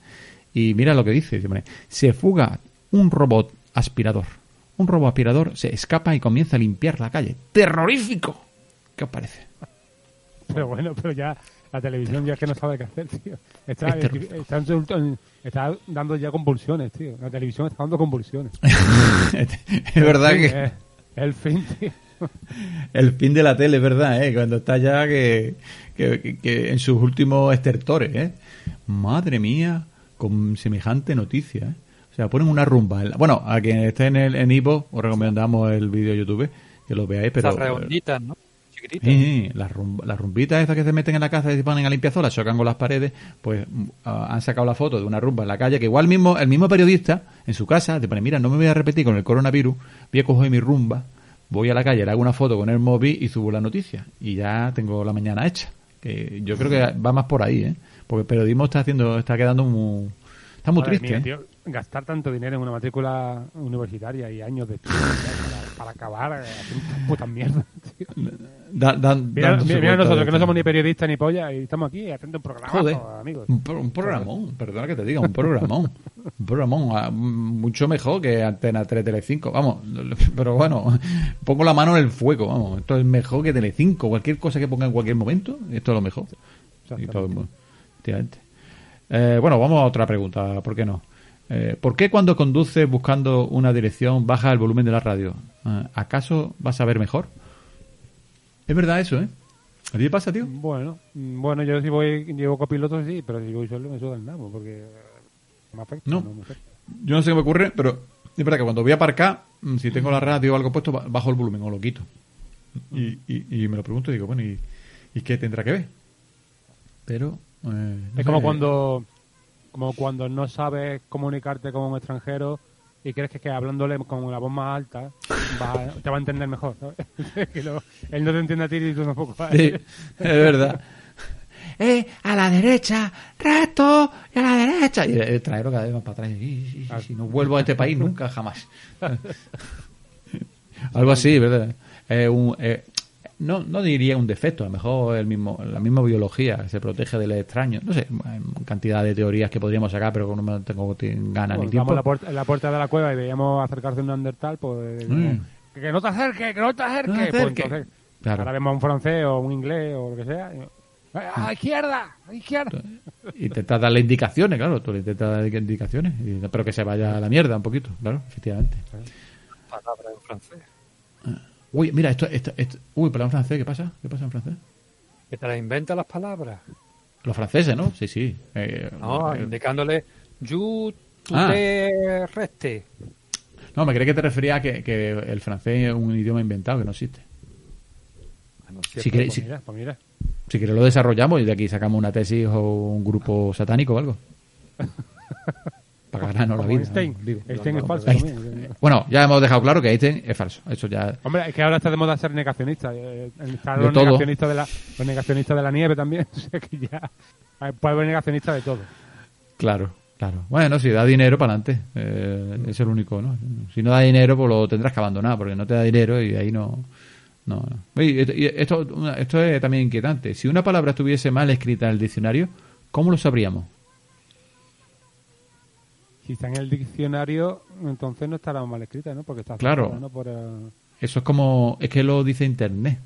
Y mira lo que dice, se fuga un robot aspirador. Un robot aspirador se escapa y comienza a limpiar la calle. ¡Terrorífico! ¿Qué os parece? Pero bueno, pero ya la televisión ya es que no sabe qué hacer, tío. Está, Es terrible. está, en- está dando ya convulsiones, tío. La televisión está dando convulsiones. (laughs) es verdad que eh, el fin, tío. el fin de la tele, es verdad, ¿eh? Cuando está ya que, que, que- que en sus últimos estertores, ¿eh? Madre mía, con semejante noticia, ¿eh? O sea, ponen una rumba. en la- Bueno, a quien esté en el en Ivo, os recomendamos el vídeo de YouTube, que lo veáis, pero... Esas redonditas, ¿no? Chiquititas. Sí, sí, las, rum- las rumbitas esas que se meten en la casa y se ponen a limpiazolas, chocan con las paredes, pues mm, ah, han sacado la foto de una rumba en la calle que igual mismo el mismo periodista en su casa te pone, mira, no me voy a repetir con el coronavirus, voy a coger mi rumba, voy a la calle, le hago una foto con el móvil y subo la noticia y ya tengo la mañana hecha. Que yo creo que va más por ahí, ¿eh? Porque el periodismo está haciendo, está quedando muy, está muy Madre triste. mía, ¿eh? tío, gastar tanto dinero en una matrícula universitaria y años de estudio para, para acabar eh, haciendo putas mierdas, (laughs) tío. Da- Mira, nosotros que no somos ni periodistas ni polla y estamos aquí haciendo un programa, Joder, amigos. un, pro- un programón, perdona que te diga, un programón. (laughs) un programón, ah, mucho mejor que Antena 3 Telecinco, vamos, (laughs) pero bueno, pongo la mano en el fuego, vamos, esto es mejor que Telecinco, cualquier cosa que ponga en cualquier momento, esto es lo mejor. Y todo. Eh, bueno, vamos a otra pregunta, ¿por qué no? Eh, ¿Por qué cuando conduces buscando una dirección baja el volumen de la radio? Eh, ¿Acaso vas a ver mejor? Es verdad eso, ¿eh? ¿A ti te pasa, tío? Bueno, mm, bueno, yo si voy, llevo copiloto sí, pero si voy solo me suda el nabo porque me afecta. No. me afecta. Yo no sé qué me ocurre, pero es verdad que cuando voy a aparcar, mm, si tengo la radio o algo puesto, ba- bajo el volumen o lo quito. Y, y, y me lo pregunto y digo, bueno, ¿y, y qué tendrá que ver? Pero... eh, no Es sé, como cuando como cuando no sabes comunicarte con un extranjero y crees que, que hablándole con la voz más alta va te va a entender mejor. ¿sabes? (laughs) que lo- él no te entiende a ti y tú tampoco Sí, es verdad. (laughs) Eh, a la derecha, recto, y a la derecha. Y el traerlo cada vez más para atrás. Y, y- y- y no vuelvo a este país nunca, jamás. (laughs) Algo así, ¿verdad? Eh, un, eh, no, no diría un defecto, a lo mejor el mismo, la misma biología se protege del extraño. No sé, hay cantidad de teorías que podríamos sacar, pero no me tengo ganas ni tiempo. la, la puerta de la cueva y veíamos acercarse un Neandertal, pues Mm. que, que no te acerques, que no te acerques. No te Pues entonces, Claro. ahora vemos a un francés o un inglés o lo que sea. y, a la izquierda, a la izquierda. Intentas darle indicaciones, claro, tú le intentas dar indicaciones, y- pero que se vaya a la mierda un poquito, claro, efectivamente. Palabra en francés. Uy, mira, esto, esto, esto- uy, pero en francés, ¿qué pasa? ¿Qué pasa en francés? Que te la inventa las palabras. Los franceses, ¿no? Sí, sí. Eh, No, eh, indicándole you tu Ah. te reste. no, me creí que te refería a que, que el francés es un idioma inventado que no existe. Bueno, Si queréis, Pues si, mira, pues mira. si queréis lo desarrollamos y de aquí sacamos una tesis o un grupo satánico o algo. (laughs) Para ganarnos la vida. Einstein. ¿no? Digo, Einstein es falso Einstein. también. Bueno, ya hemos dejado claro que Einstein es falso. Eso ya. Hombre, es que ahora está de moda ser negacionista. eh, Están los todo. negacionistas de, la, los negacionistas de la nieve también. (laughs) O sea que ya eh, puede haber negacionistas de todo. Claro. Claro. Bueno, si da dinero, para adelante. Eh, es el único, ¿no? Si no da dinero, pues lo tendrás que abandonar, porque no te da dinero y ahí no. no, no. Y esto, esto es también inquietante. Si una palabra estuviese mal escrita en el diccionario, ¿cómo lo sabríamos? Si está en el diccionario, entonces no estará mal escrita, ¿no? Porque está Claro. Por, eh, Eso es como. Es que lo dice Internet.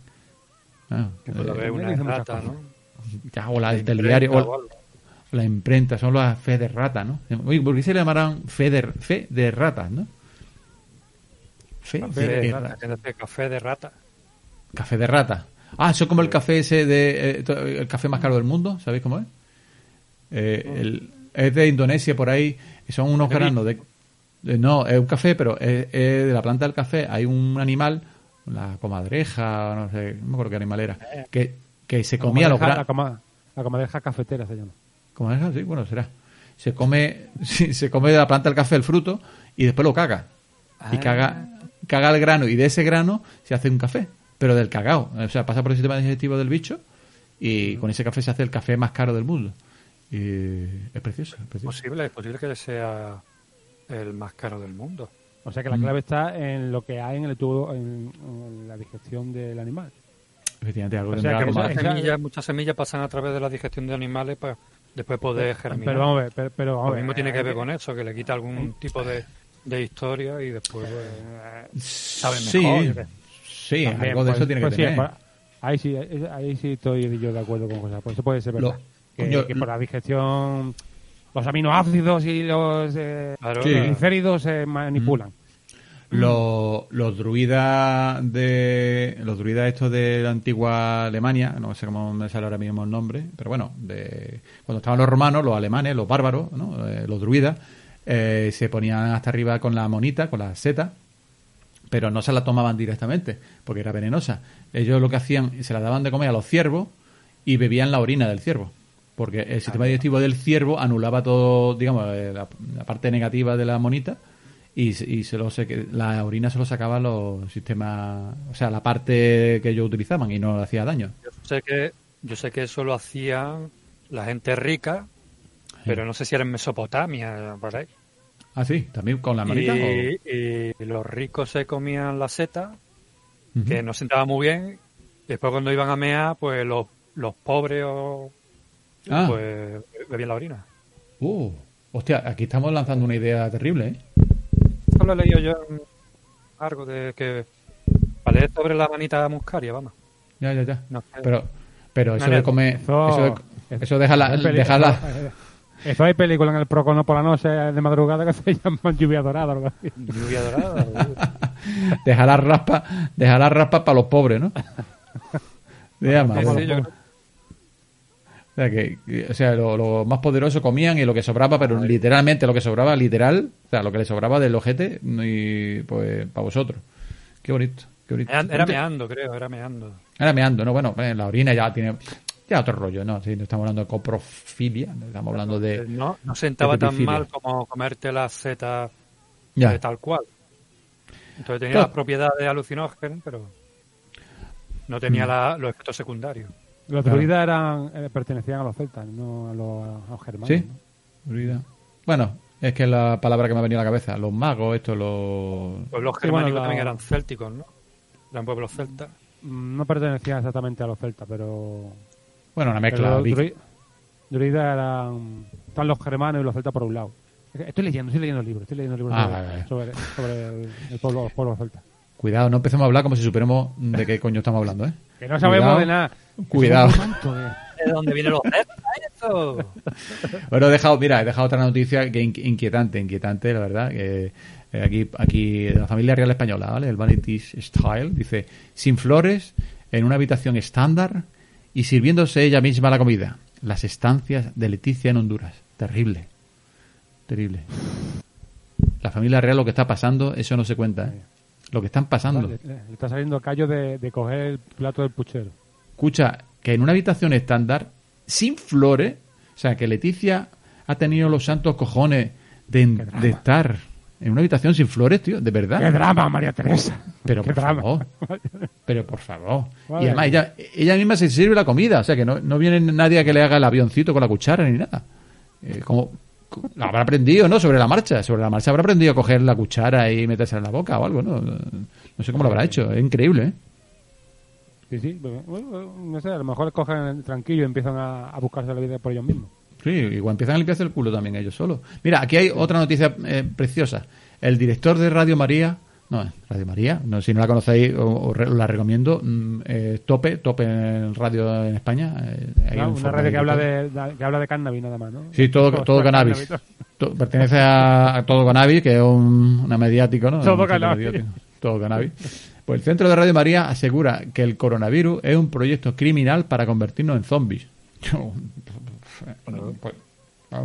Ah, Que eh, por Lo ve una rata. ¿no? (laughs) ya, o la del Imprenta diario. o la imprenta, son las fe de rata, ¿no? Oye, ¿por qué se le llamarán fe de, fe de ratas, no? Fe, Café de, de rata. La café de rata. Café de rata. Ah, eso es como el café ese de. eh, el café más caro del mundo, ¿sabéis cómo es? Eh, el- es de Indonesia, por ahí. Y Son unos granos de, de- No, es un café, pero es, es de la planta del café. Hay un animal, la comadreja, no sé, no me acuerdo qué animal era, que, que se comía los La, granos. coma- la comadreja cafetera se llama. ¿Comadreja? Sí, bueno, será. Se come, (laughs) sí, se come de la planta del café el fruto y después lo caga. Y caga, caga el grano y de ese grano se hace un café, pero del cagao. O sea, pasa por el sistema digestivo del bicho y con ese café se hace el café más caro del mundo. Y es precioso, es precioso. posible, es posible que sea el más caro del mundo. O sea que la Mm. clave está en lo que hay en el tubo, en, en la digestión del animal. Efectivamente, algo O sea, que Muchas semillas, muchas semillas pasan a través de la digestión de animales para después poder germinar. Pero vamos a ver, pero, pero vamos Lo ver, mismo tiene que eh, ver con eso, que le quita algún tipo de, de historia y después pues, sabe Sí, mejor. sé. sí, también, algo de pues- eso tiene pues que sí, tener. pues, ahí sí, eh, ahí sí estoy yo de acuerdo con cosas. Pues eso puede ser verdad. Lo- que, por la digestión los aminoácidos y los eh, glicéridos se manipulan. Los, los druidas de los druidas estos de la antigua Alemania, no sé cómo me sale ahora mismo el nombre, pero bueno, de cuando estaban los romanos, los alemanes, los bárbaros, ¿no? Eh, los druidas, eh, se ponían hasta arriba con la monita, con la seta, pero no se la tomaban directamente, porque era venenosa. Ellos lo que hacían, se la daban de comer a los ciervos y bebían la orina del ciervo, porque el sistema digestivo del ciervo anulaba todo, digamos, eh, la, la parte negativa de la monita y, se- y se lo se- que la orina se lo sacaban los sistemas, o sea, la parte que ellos utilizaban y no le hacía daño. Yo sé que yo sé que eso lo hacían la gente rica, pero no sé si era en Mesopotamia por ahí. Ah, sí, también con la manita. Y, y los ricos se comían la seta, que no sentaba muy bien. Después cuando iban a mear, pues los, los pobres o, Ah. pues bebían la orina. Uh, hostia, aquí estamos lanzando una idea terrible, ¿eh? Esto lo he leído yo en algo de que leer sobre la manita muscaria, vamos. Ya, ya, ya. No. Pero, pero eso Vale, de comer, eso- eso, de- eso deja la, deja la- eso- hay película en el Procono por la noche de madrugada que se llama (laughs) Lluvia Dorada o algo así. Lluvia dorada. (laughs) uy. dejar la raspa, dejar la raspa para los pobres, ¿no? (laughs) De Sí, yo creo- O sea, que, que- o sea, lo, lo más poderoso comían y lo que sobraba, pero literalmente lo que sobraba, literal, o sea, lo que le sobraba del ojete, y pues para vosotros. Qué bonito, qué bonito. Era era meando, creo, era meando. Era meando, ¿no? Bueno, la orina ya tiene ya otro rollo, ¿no? Sí, no estamos hablando de coprofilia, estamos hablando de... No, no sentaba de tan mal como comerte la Ya. de tal cual. Entonces tenía Claro. las propiedades alucinógenas, pero no tenía Mm. la- los efectos secundarios. Los Claro. druidas eran, eh, pertenecían a los celtas, no a los, a los germanos. ¿Sí? ¿no? Bueno, es que es la palabra que me ha venido a la cabeza. Los magos, estos, los... Pueblos Sí, bueno, germánicos la- también eran célticos, ¿no? Eran pueblos celtas. Mm, No pertenecían exactamente a los celtas, pero... Bueno, una mezcla. druidas eran... Están los germanos y los celtas por un lado. Estoy leyendo, estoy leyendo libros, estoy leyendo libros Ah, sobre, vale, vale. sobre, sobre el, el pueblo, los pueblos celtas. Cuidado, no empecemos a hablar como si supiéramos de qué coño estamos hablando, ¿eh? Que no sabemos Cuidado. de nada. Cuidado. Eh. ¿De dónde vienen los? Eso. (laughs) Bueno, he dejado, mira, he dejado otra noticia que in- inquietante, inquietante, la verdad. Que, eh, aquí, aquí, de la familia real española, ¿vale? El Vanity Style, dice, sin flores, en una habitación estándar y sirviéndose ella misma la comida. Las estancias de Leticia en Honduras. Terrible. Terrible. La familia real, lo que está pasando, eso no se cuenta, ¿eh? Lo que están pasando. Le, le- le está saliendo callo de, de coger el plato del puchero. Escucha, que en una habitación estándar, sin flores, o sea, que Leticia ha tenido los santos cojones de, estar en una habitación sin flores, tío, de ¡Qué verdad. drama, María Teresa! Pero ¡Qué por drama! favor, (laughs) pero por favor. Y además ella, ella misma se sirve la comida, o sea, que no, no viene nadie a que le haga el avioncito con la cuchara ni nada. Eh, como, (laughs) habrá aprendido, ¿no? Sobre la marcha. Sobre la marcha habrá aprendido a coger la cuchara y meterse en la boca o algo, ¿no? No sé cómo lo habrá hecho. Es increíble, ¿eh? Sí, sí. pero, bueno, no sé, a lo mejor cogen tranquilo y empiezan a, a buscarse la vida por ellos mismos. Sí, igual empiezan a limpiarse el culo también ellos solos. Mira, aquí hay otra noticia eh, preciosa. El director de Radio María, no, Radio María, no, si no la conocéis, o- os la recomiendo. mm, eh, tope, Tope en radio en España. eh, hay Ah, un una radio que habla, de, que habla de cannabis nada más, ¿no? Sí, todo, (laughs) todo cannabis. To- pertenece a, a Todo Cannabis, que es un, una mediático, ¿no? Todo Cannabis. mediático. Todo Cannabis. Pues el Centro de Radio María asegura que el coronavirus es un proyecto criminal para convertirnos en zombies. Yo, pues,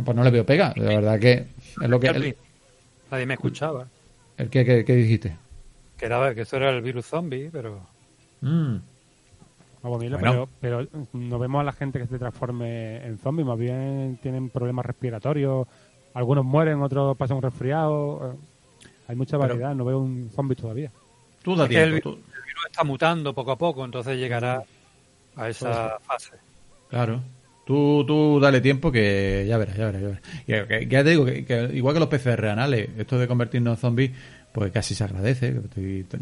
pues no le veo pega. De verdad que es lo que... Nadie me escuchaba. El que, que- que dijiste. Que, era, que eso era el virus zombie, pero Mm. Vamos, Milo, Bueno. pero, pero no vemos a la gente que se transforme en zombie, más bien tienen problemas respiratorios, algunos mueren, otros pasan un resfriado. eh, Hay mucha Pero- variedad, no veo un zombie todavía. Tú da Es el, virus está mutando poco a poco, entonces llegará a esa fase. Claro. Tú, tú dale tiempo que ya verás, ya verás, ya verás. Y que- ya te digo que, igual que los PCR anales, esto de convertirnos en zombies, pues casi se agradece.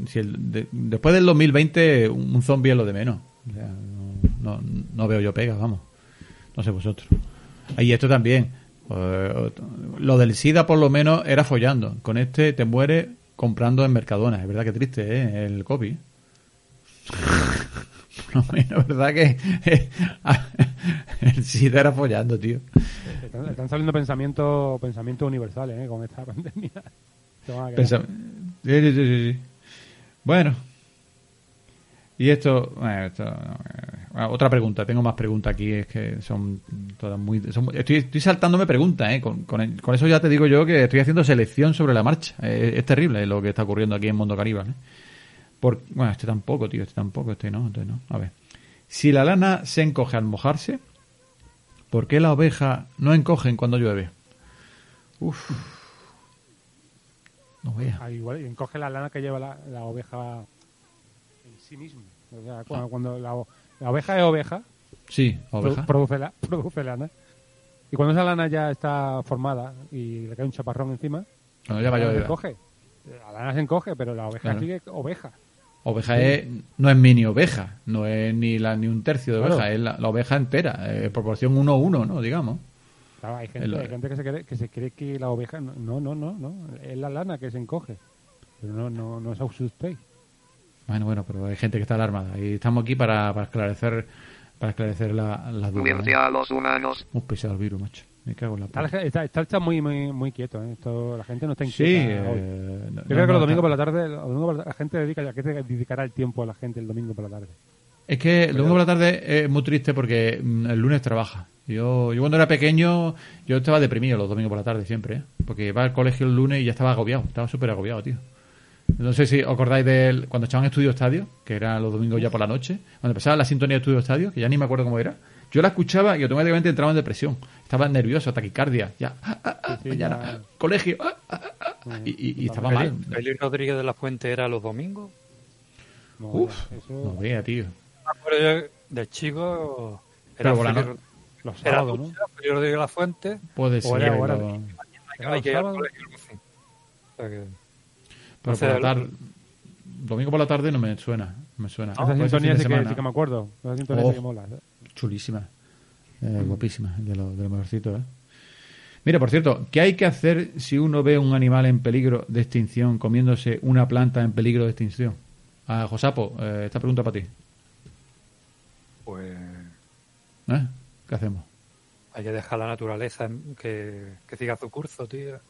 Si el- de- después del 2020, un zombie es lo de menos. O sea, no, no, veo yo pega, vamos. No sé vosotros. Y esto también. eh, lo del SIDA, por lo menos, era follando. Con este te mueres comprando en Mercadona. Es verdad que triste, ¿eh? El COVID. Menos, (laughs) ¿verdad que el SIDA era follando, tío? Están, están saliendo pensamientos pensamientos universales ¿eh? con esta (laughs) pandemia. Sí, sí, sí. Bueno. Y esto, bueno, esto, eh, bueno, otra pregunta, tengo más preguntas aquí, es que son todas muy... son estoy, estoy saltándome preguntas, ¿eh? Con, con, con eso ya te digo yo que estoy haciendo selección sobre la marcha. Eh, es terrible lo que está ocurriendo aquí en Mundo ¿eh? Por, bueno, este tampoco, tío, este tampoco, este no, este no. A ver. Si la lana se encoge al mojarse, ¿por qué las ovejas no encogen cuando llueve? Uf. No veas. Ah, igual, encoge la lana que lleva la, la oveja en sí misma. O sea, cuando, cuando la, la oveja es oveja, Sí, oveja. produce, la, (laughs) produce lana. Y cuando esa lana ya está formada y le cae un chaparrón encima, Cuando ya la va lana se encoge. La lana se encoge, pero la oveja Claro. sigue oveja. Oveja es, no es mini oveja, no es ni la ni un tercio de Claro. oveja, es la, la oveja entera, eh, proporción 1-1, ¿no? Digamos. Claro, hay gente, hay gente que, se cree, que se cree que la oveja... No, no, no, no, es la lana que se encoge. Pero no, no, no es Aususplay. Bueno, bueno, pero hay gente que está alarmada y estamos aquí para, para esclarecer para esclarecer la- las dudas. Muerte ¿eh? a los humanos. Hemos pisado el virus, macho. Me cago en la Está, puta. está, está el chat muy, muy, muy quieto. ¿eh? Esto, la gente no está Sí, inquieta hoy. eh, no- Yo creo no- que los domingos está- por la tarde, los domingos por la, la gente dedica, ¿a qué te dedicará el tiempo a la gente el domingo por la tarde? Es que el domingo por la tarde es muy triste porque mm, el lunes trabaja. Yo, yo cuando era pequeño, yo estaba deprimido los domingos por la tarde siempre, ¿eh? Porque iba al colegio el lunes y ya estaba agobiado, estaba súper agobiado, tío. No sé si os acordáis de cuando echaban Estudio Estadio, que era los domingos ya por la noche, cuando empezaba la sintonía de Estudio Estadio, que ya ni me acuerdo cómo era. Yo la escuchaba y automáticamente entraba en depresión. Estaba nervioso, taquicardia, ya. ah, ah, ah, Sí, sí, mañana, ya. colegio, ah, ah, ah, ah, y, y- y estaba mal. Félix Rodríguez de la Fuente era los domingos. No, Uf, eso, no vea, tío. Yo de chico. Era Pero por la Félix no- los sábados, ¿no? Félix Rodríguez de la Fuente. Puede ser. era- era- Hay que, ir al colegio así. O sea que- Pero por la tarde, domingo por la tarde no me suena, me suena. Esa sintonía sí que, semana. sí que me acuerdo. Esa sintonía Oh. sí que mola. Chulísima, Eh, guapísima, de lo, de lo mejorcito, ¿eh? Mira, por cierto, ¿qué hay que hacer si uno ve un animal en peligro de extinción comiéndose una planta en peligro de extinción? Ah, Josapo, eh, esta pregunta para ti. Pues ¿Eh? ¿Qué hacemos? hay que dejar la naturaleza en- que, que siga su curso, tío.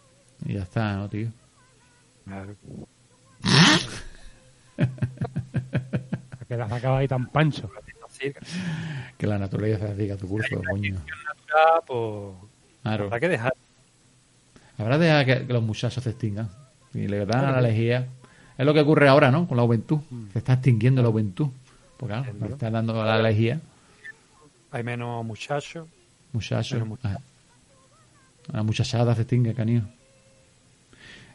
Y ya está, ¿no, tío? Claro. (laughs) Que la sacaba ahí tan pancho. (laughs) Que la naturaleza diga tu curso, coño. natural, pues Claro. habrá que dejar. Habrá de dejar que, que los muchachos se extingan. Y le dan a la lejía. Es lo que ocurre ahora, ¿no? Con la juventud. Se está extinguiendo la juventud. Porque claro, le está dando a la lejía. Hay menos muchachos. Muchachos. Ah. La muchachada se extingue, canillo.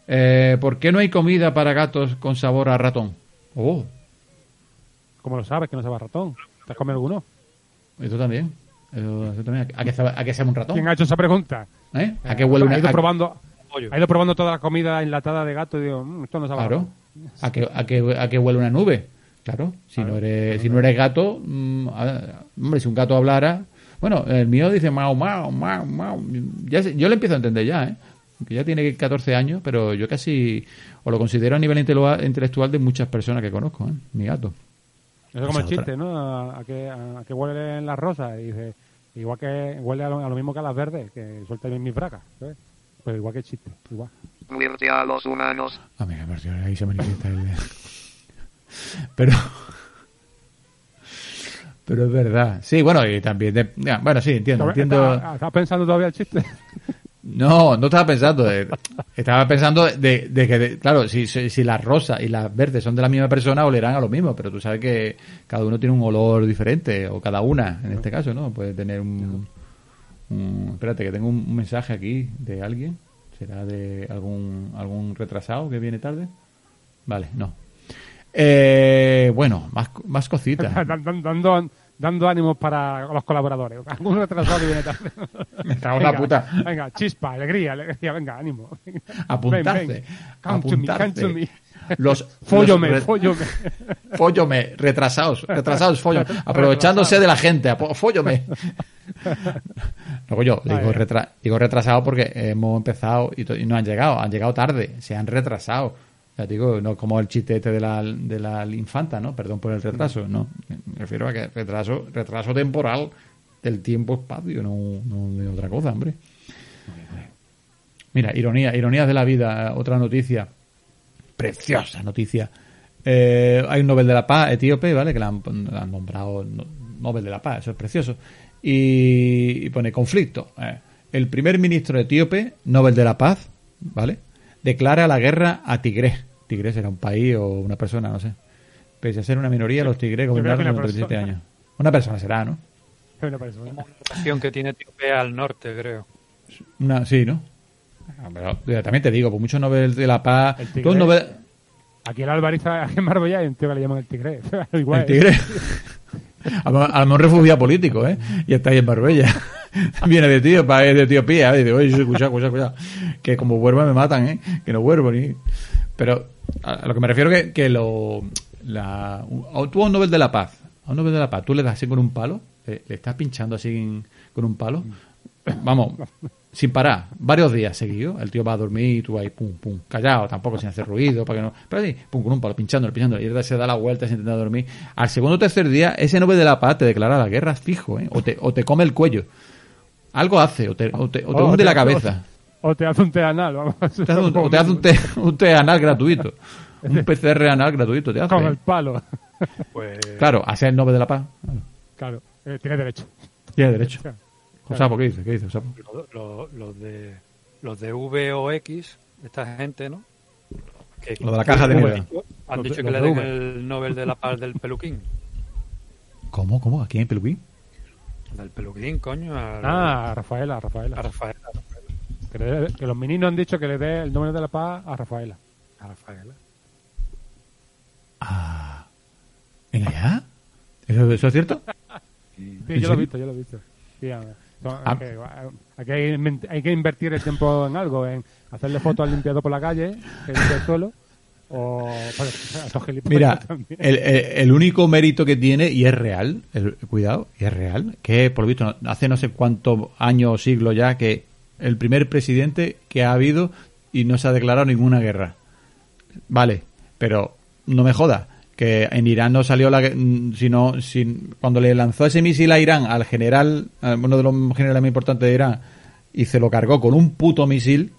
Eh, ¿Por qué no hay comida para gatos con sabor a ratón? Oh, ¿Cómo lo sabes que no se va ratón? ¿Te has comido alguno? esto también. Eso- eso también. ¿A qué, sabe- a qué sabe un ratón? ¿Quién ha hecho esa pregunta? ¿Eh? ¿A qué huele una ha ido a- probando, ha ido probando toda la comida enlatada de gato y digo, "Mm, esto no sabe. a Claro. gato". ¿A qué, a, qué, ¿A qué huele una nube? Claro. Si, no, eres, si no eres gato, mm, a- hombre, si un gato hablara. Bueno, el mío dice mau, mau, mau, mau. Ya sé- yo le empiezo a entender ya, ¿eh? Que ya tiene 14 años, pero yo casi. O lo considero a nivel intelectual de muchas personas que conozco, ¿eh? Mi gato. Eso es como el otra. chiste, ¿no? A, a que, a, que huelen las rosas. Y dice, igual que huele a lo, a lo mismo que a las verdes, que suelta bien mis bracas. ¿sabes? Pues igual que el chiste, igual. Muerte a los humanos. Ah, mira, ahí se manifiesta el... (laughs) Pero... Pero es verdad. Sí, bueno, y también... de- Bueno, sí, entiendo, entiendo... ¿Estás estás pensando todavía el chiste? No, no estaba pensando. de- estaba pensando de, de que, de- claro, si, si, las rosas y las verdes son de la misma persona, olerán a lo mismo, pero tú sabes que cada uno tiene un olor diferente, o cada una, en este caso, ¿no? Puede tener un... un- espérate, que tengo un mensaje aquí de alguien. ¿Será de algún, algún retrasado que viene tarde? Vale, no. Eh, bueno, más, más cositas. (laughs) Dan- dan- dando, ánimos para los colaboradores. (laughs) Algún retrasado viene tarde. En la Venga, puta. Venga, chispa, alegría, alegría. Venga, ánimo. Apuntarse. Ven, ven. Come to me, come apuntarse. to me. Los, (laughs) Fóllome, los fóllome. Fóllome, retrasados, retrasados, follo, (laughs) aprovechándose de la gente, fóllome. Luego yo digo, retra- digo retrasado porque hemos empezado y no han llegado, han llegado tarde, se han retrasado. Ya digo, no como el chiste este de la, de la infanta, ¿no? Perdón por el retraso, no. Me refiero a que retraso, retraso temporal del tiempo-espacio, no, no de otra cosa, hombre. Mira, ironía, ironías de la vida, otra noticia preciosa noticia. Eh, hay un Nobel de la Paz etíope, ¿vale? Que le han, nombrado no- Nobel de la Paz, eso es precioso. Y, y pone conflicto. eh. El primer ministro etíope, Nobel de la Paz, ¿vale? Declara la guerra a Tigré. Tigré será un país o una persona, no sé. Pese a ser una minoría, los tigrés gobernaron durante 37 persona. años. Una persona será, ¿no? Una persona. Una que tiene Etiopía al norte, creo. Una, sí, ¿no? Ah, Pero eh, también te digo, por muchos Nobel de la Paz, todos. Nobel, Aquí el Alvariza, aquí en Marbella, hay un tío que le llaman el tigre. (laughs) Igual, El tigre. A (laughs) lo a lo mejor refugiado político, ¿eh? Y está ahí en Marbella. (laughs) Viene de tío, es de Etiopía. Y dice, oye, cuidado, cuidado, cuidado. Que como vuelva me matan, ¿eh? Que no vuelvo ni. Pero a lo que me refiero que, que lo. La, tú a un Nobel de la Paz, a un Nobel de la Paz, tú le das así con un palo, le, le estás pinchando así en- con un palo, vamos, sin parar, varios días seguidos, el tío va a dormir y tú ahí, pum, pum, callado, tampoco sin hacer ruido, para que no, pero así, pum, con un palo, pinchando, pinchando, y se da la vuelta sin intentar dormir. Al segundo o tercer día, ese Nobel de la Paz te declara la guerra fijo, ¿eh? o, te, o te come el cuello. Algo hace, o te, o te, o te O hunde te- la cabeza. O te hace un té anal, vamos. Te hace un- o te hace un té, un té anal gratuito. (laughs) Un PCR anal gratuito, te hace. Con el palo. Pues Claro, a ser el Nobel de la Paz. Claro, eh, tiene derecho. Tiene derecho. Claro. Josapo, ¿qué dice? ¿Qué dice Josapo? lo- lo- los de los de V o X, esta gente, ¿no? Que, Lo de la caja de dicho- Han Los de- dicho que los le de den V. el Nobel de la Paz del peluquín. ¿Cómo? ¿Cómo? ¿Aquí en Peluquín? Del peluquín, coño. al- Ah, a Rafaela, a a Rafaela. Rafaela. a Rafaela, Que, le dé- que los meninos han dicho que le dé el nombre de la paz a Rafaela. a Rafaela. Ah. ¿Venga ya? ¿Eso, eso es cierto? Sí, ¿En yo lo he visto, yo lo he visto. Sí, a- Ah. hay, que, hay que inven- hay que invertir el tiempo en algo, en hacerle fotos al limpiador por la calle, que limpia el suelo, o (laughs) Mira, el, el- el único mérito que tiene, y es real, el- cuidado, y es real, que por lo visto hace no sé cuántos años o siglos ya que el primer presidente que ha habido y no se ha declarado ninguna guerra. Vale, pero no me jodas que en Irán no salió la mm, sino sin, cuando le lanzó ese misil a Irán al general, uno de los generales más importantes de Irán, y se lo cargó con un puto misil,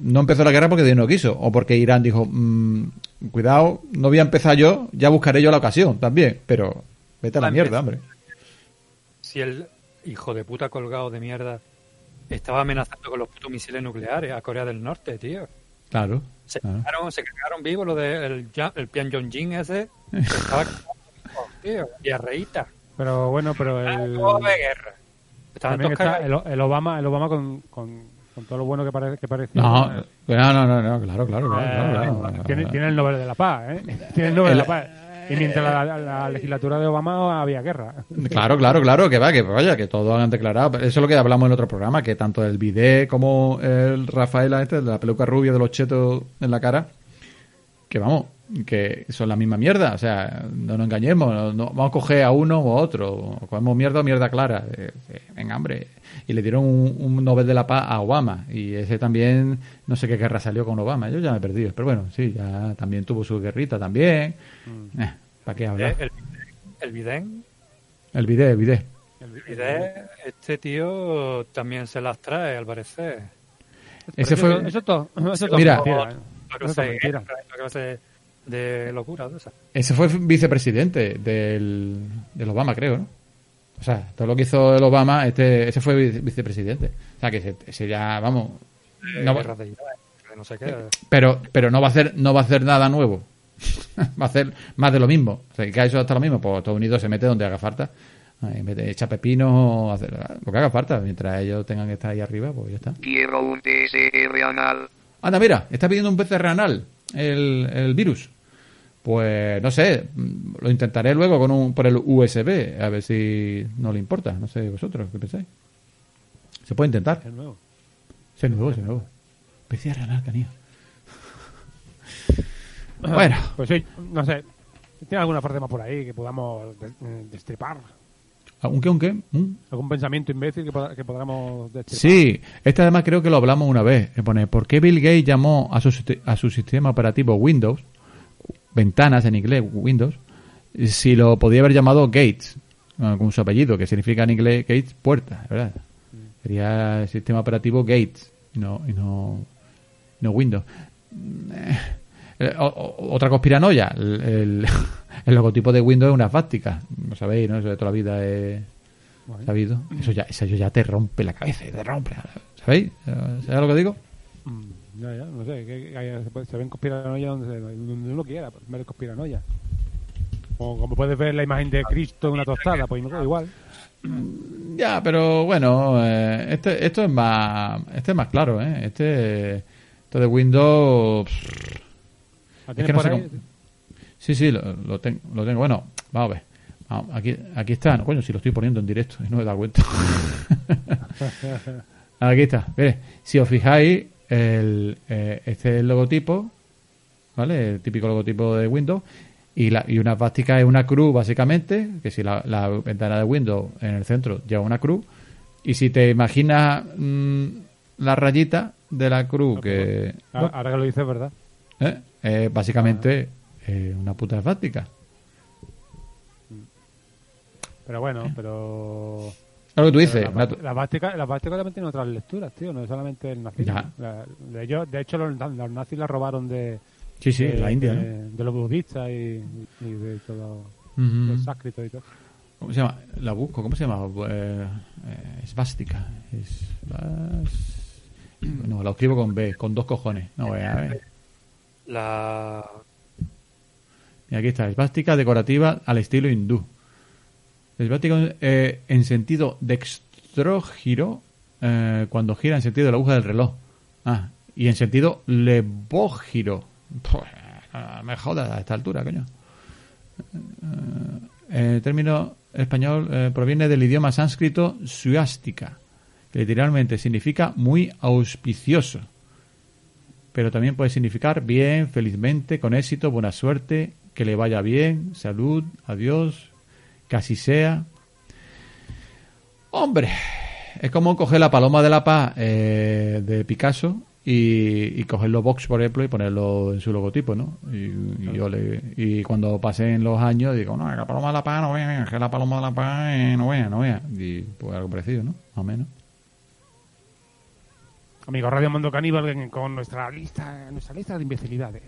no empezó la guerra porque Dios no quiso, o porque Irán dijo, "Mm, cuidado, no voy a empezar yo, ya buscaré yo la ocasión también, pero vete a la Ah, mierda, hombre. Si el hijo de puta colgado de mierda estaba amenazando con los putos misiles nucleares a Corea del Norte, tío. Claro. Se claro. cagaron, se cagaron vivos lo del Ja- el Pyongyang ese. que (laughs) estaba tío, diarreíta. Pero bueno, pero el, Todo de guerra. Estaban también todos está cagados. el, el Obama, el Obama con, con, con todo lo bueno que, parece que parecía. No, no, no, no, no, claro, claro, claro, Eh, claro, claro. tiene, tiene el Nobel de la Paz, ¿eh? (laughs) Tiene el Nobel de la Paz. Y mientras la, la- la legislatura de Obama había guerra. (laughs) Claro, claro, claro, que va, que vaya, que todos han declarado. Eso es lo que hablamos en el otro programa, que tanto el Bidé como el Rafaela, este, de la peluca rubia de los chetos en la cara, que vamos, que son la misma mierda. O sea, no nos engañemos, no, no- vamos a coger a uno o a otro. O cogemos mierda o mierda clara. Eh, eh, venga, hombre. Y le dieron un, un Nobel de la Paz a Obama. Y ese también, no sé qué guerra salió con Obama. Yo ya me he perdido. Pero bueno, sí, ya también tuvo su guerrita también. Eh, ¿Para qué hablar? El, el Biden, El Bidé, el. Biden, este tío también se las trae, al parecer. Ese fue... Eso es todo. Eso todo Mira. ¿eh? Cosa todo de locura de esa. Ese fue vicepresidente del, del Obama, creo, ¿no? O sea, todo lo que hizo el Obama, este, ese fue vice- vicepresidente. O sea, que ese, ese ya, vamos. de no va- de no sé qué. pero, pero no va a hacer, no va a hacer nada nuevo. (laughs) va a hacer más de lo mismo. O sea, que a eso hasta lo mismo. Pues Estados Unidos se mete donde haga falta. Ahí, mete- echa pepinos o hacer lo que haga falta. Mientras ellos tengan que estar ahí arriba, pues ya está. Quiero un PCR anal. Anda, mira, está pidiendo un PCR anal el, el virus. Pues no sé, mm, lo intentaré luego con un, por el USB, a ver si no le importa. No sé vosotros, ¿qué pensáis? Se puede intentar. Es nuevo. Es nuevo, es nuevo. PCR anal, canía. Bueno, Pues sí, no sé. ¿Tiene alguna parte más por ahí que podamos eh, destripar? ¿un qué, un qué? ¿Un? ¿Algún pensamiento imbécil que, que podamos destripar? Sí, este además creo que lo hablamos una vez. Que pone, ¿por qué Bill Gates llamó a su, a su sistema operativo Windows, ventanas en inglés, Windows, si lo podía haber llamado Gates, eh, con su apellido, que significa en inglés Gates, puerta, ¿verdad? Sería el sistema operativo Gates y no, y no, no Windows. Eh, eh, o- otra conspiranoia, el, el- (laughs) el logotipo de Windows es una fástica, lo sabéis, ¿no? Eso de toda la vida es sabido. Eso ya, eso ya te rompe la cabeza, te rompe. ¿Sabéis? ¿Sabéis lo que digo? Mm, ya, ya, no sé. que- se, puede- se ven conspiranoia donde, donde uno quiera, pues, ver conspiranoia. O como puedes ver la imagen de Cristo en una tostada, pues no, igual. Ya, pero bueno, eh, este, esto es más, este es más claro, ¿eh? Este, esto de Windows, pff, ¿La es que no sé cómo- Sí, sí, lo, lo, ten- lo tengo. Bueno, vamos a ver. Vamos, aquí, aquí está. No, coño, si lo estoy poniendo en directo (laughs) y no me he dado cuenta. (laughs) aquí está. Mire, si os fijáis, el, eh, este es el logotipo, ¿vale? El típico logotipo de Windows. Y, la, y una plástica es una cruz, básicamente, que si la, la ventana de Windows en el centro lleva una cruz. Y si te imaginas mm, la rayita de la cruz, que Ahora, ahora que lo dices, ¿verdad? ¿eh? básicamente eh, una puta plástica. Pero bueno, pero... Es lo que tú dices. la, la bástica, la bástica también tiene otras lecturas, tío, no es solamente el nazismo. La- de, ellos- de hecho, los, los nazis la robaron de, sí, sí, de, la India, de, ¿no? de los budistas y, y de todo Ujú. los sánscritos y todo. ¿Cómo se llama? La busco, ¿cómo se llama? Eh, eh, esvástica. Esvas- No, la escribo con B, con dos cojones. No, voy a ver. La, Mira, aquí está, esvástica decorativa al estilo hindú. Esvástica eh, en sentido dextrógiro, eh, cuando gira en sentido de la aguja del reloj. Ah, y en sentido levógiro. Pues, no me jodas a esta altura, coño. Eh, el término español proviene del idioma sánscrito suástica, que literalmente significa muy auspicioso pero también puede significar bien, felizmente, con éxito, buena suerte, que le vaya bien, salud, adiós, que así sea. Hombre, es como coger la paloma de la paz eh, de Picasso y, y cogerlo Vox, por ejemplo, y ponerlo en su logotipo, ¿no? Y, y yo le- y cuando pasen los años digo, no, la paloma de la paz no vea, que la paloma de la paz eh, no vea, no vea. Y pues algo parecido, ¿no? Más o menos. Amigo Radio Mundo Caníbal con nuestra lista, nuestra lista de imbecilidades.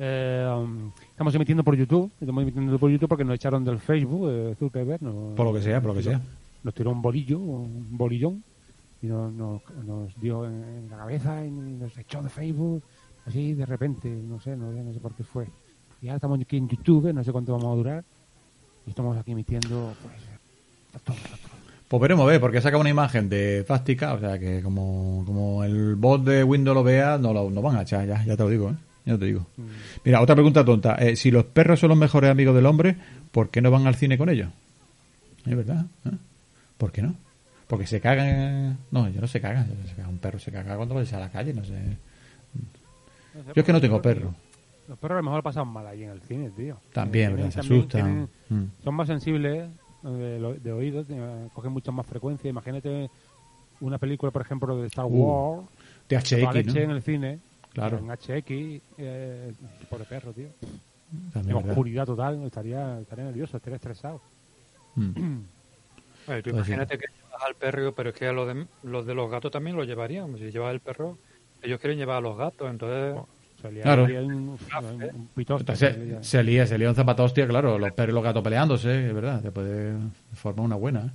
Eh, um, estamos emitiendo por YouTube, estamos emitiendo por YouTube porque nos echaron del Facebook, eh, Zuckerberg, nos- Por lo que sea, por lo que sea. Nos tiró un bolillo, un bolillón, y nos, nos, nos dio en, en la cabeza y nos echó de Facebook, así de repente, no sé, no, no sé por qué fue. Y ahora estamos aquí en YouTube, no sé cuánto vamos a durar, y estamos aquí emitiendo, pues, a todos nosotros. Pues veremos, ver, porque saca una imagen de Fástica, o sea que como, como el bot de Windows lo vea, no lo no van a echar, ya, ya te lo digo, ¿eh? Ya te digo. Mira, otra pregunta tonta. Eh, si los perros son los mejores amigos del hombre, ¿por qué no van al cine con ellos? Es verdad. ¿eh? ¿Por qué no? Porque se cagan. No, ellos no se cagan. Se caga- Un perro se caga cuando va a la calle, no sé. Yo es que no tengo perro. Los perros a lo mejor pasan mal ahí en el cine, tío. También, ¿verdad? Se también asustan. tienen- Mm. son más sensibles de, de oídos, cogen mucha más frecuencia. Imagínate una película, por ejemplo, de Star Uh, Wars, De toda HX, leche en el cine, Claro. en HX, eh, pobre perro, tío. También, En ¿verdad? oscuridad total, estaría, estaría nervioso, estaría estresado. Mm. (clears throat) Oye, tú Pues sí. imagínate que llevas al perro, pero es que a los de, los de los gatos también lo llevarían. Si llevas el perro, ellos quieren llevar a los gatos, entonces... Sería, Claro. sería un, un, un pitoste, Se, se lía, se lía un zapatostia, claro, los perros y los gatos peleándose, es verdad, te puede formar una buena. ¿eh?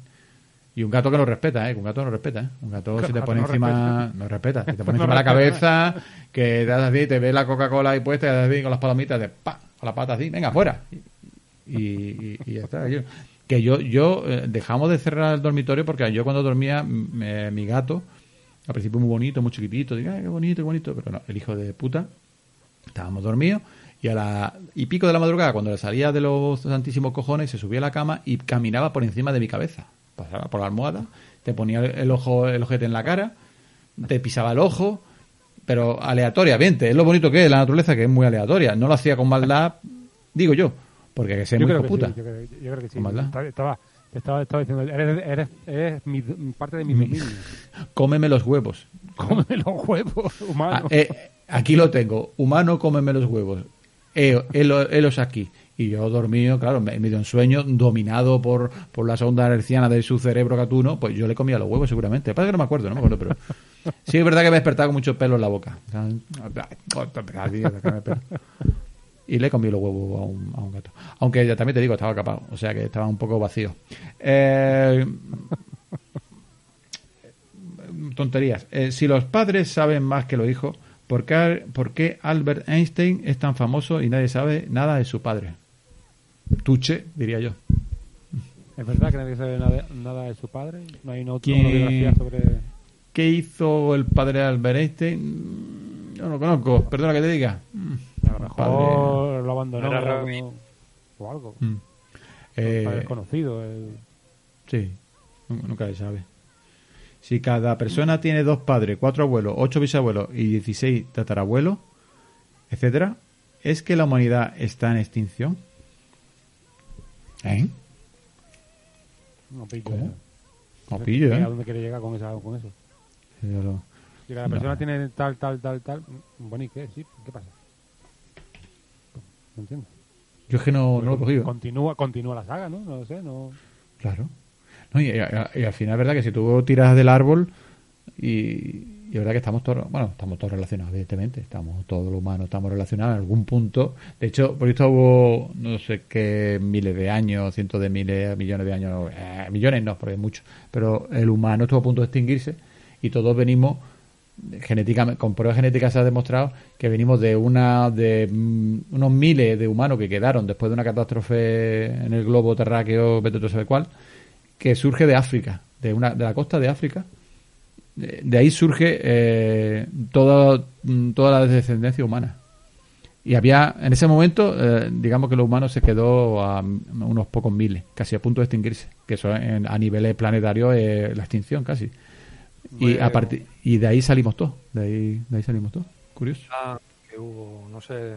Y un gato que no respeta, ¿eh? Un gato no respeta, ¿eh? Un gato si te pone no encima, no respeta, si te (laughs) pone No encima la respeta. cabeza, que te das así, te ve la Coca-Cola ahí puesta y te das así con las palomitas de pa, con la pata así, venga, fuera. Y, y, y ya está. Yo- que yo, yo eh, dejamos de cerrar el dormitorio porque yo cuando dormía, me- mi gato, al principio muy bonito, muy chiquitito, digo, ay, qué bonito, qué bonito, pero no, el hijo de puta, estábamos dormidos y a la y pico de la madrugada cuando le salía de los santísimos cojones se subía a la cama y caminaba por encima de mi cabeza pasaba por la almohada te ponía el, ojo el ojete en la cara te pisaba el ojo pero aleatoriamente es lo bonito que es la naturaleza que es muy aleatoria no lo hacía con maldad digo yo porque que Yo muy creo que puta sí, yo, creo, yo creo que sí. Con maldad. Estaba, estaba, estaba, diciendo, eres, eres, eres mi, parte de mi dominio. (laughs) cómeme los huevos Cómeme los huevos, Ah, humano. eh, aquí lo tengo. Humano, cómeme los huevos. Helo- Helos aquí. Y yo dormido, claro, me- medio en sueño, dominado por, por las ondas hercianas de su cerebro gatuno, pues yo le comía los huevos seguramente. Pasa que no me acuerdo, no me acuerdo, pero... Sí, es verdad que me he despertado con mucho pelo en la boca. Y le comido los huevos a un, a un gato. Aunque ya también te digo, estaba capado. O sea que estaba un poco vacío. Eh, tonterías. Eh, si los padres saben más que los hijos, ¿por qué, por qué Albert Einstein es tan famoso y nadie sabe nada de su padre? Tuche, diría yo. Es verdad que nadie sabe nada, nada de su padre. No hay una ¿Quién- autobiografía sobre. ¿Qué hizo el padre de Albert Einstein? Yo no lo conozco, perdona que te diga. A lo mejor lo abandonó Era o algo- o algo. Mm. Eh, Padre desconocido. el- Sí, nu- nunca se sabe. Si cada persona tiene dos padres, cuatro abuelos, ocho bisabuelos y 16 tatarabuelos, etcétera, ¿es que la humanidad está en extinción? ¿Eh? No pillo, ¿Cómo? ¿eh? No pillo, ¿eh? ¿A dónde quiere llegar con, esa, con eso? Yo lo- Si No. persona tiene tal, tal, tal, tal. Bueno, ¿y qué? Sí, ¿qué pasa? No entiendo. Yo es que no, no lo he cogido. Continúa, continúa la saga, ¿no? No lo sé, no. Claro. No, y, y- y al final es verdad que si tú tiras del árbol y, y es verdad que estamos todos, bueno, estamos todos relacionados, evidentemente, estamos todos los humanos estamos relacionados en algún punto. De hecho, por esto hubo no sé qué miles de años, cientos de miles, millones de años, eh, millones no, porque mucho, pero el humano estuvo a punto de extinguirse y todos venimos genéticamente, con pruebas genéticas se ha demostrado que venimos de una de mm, unos miles de humanos que quedaron después de una catástrofe en el globo terráqueo, vete tú a saber cuál, que surge de África, de una de la costa de África. De, ahí surge eh, toda, toda la descendencia humana. Y había, en ese momento, eh, digamos que los humanos se quedó a unos pocos miles, casi a punto de extinguirse, que eso en- a niveles planetarios es la extinción casi. Y, a partir y de ahí salimos todos, de ahí, de ahí salimos todos. Curioso. Ah, que hubo, no sé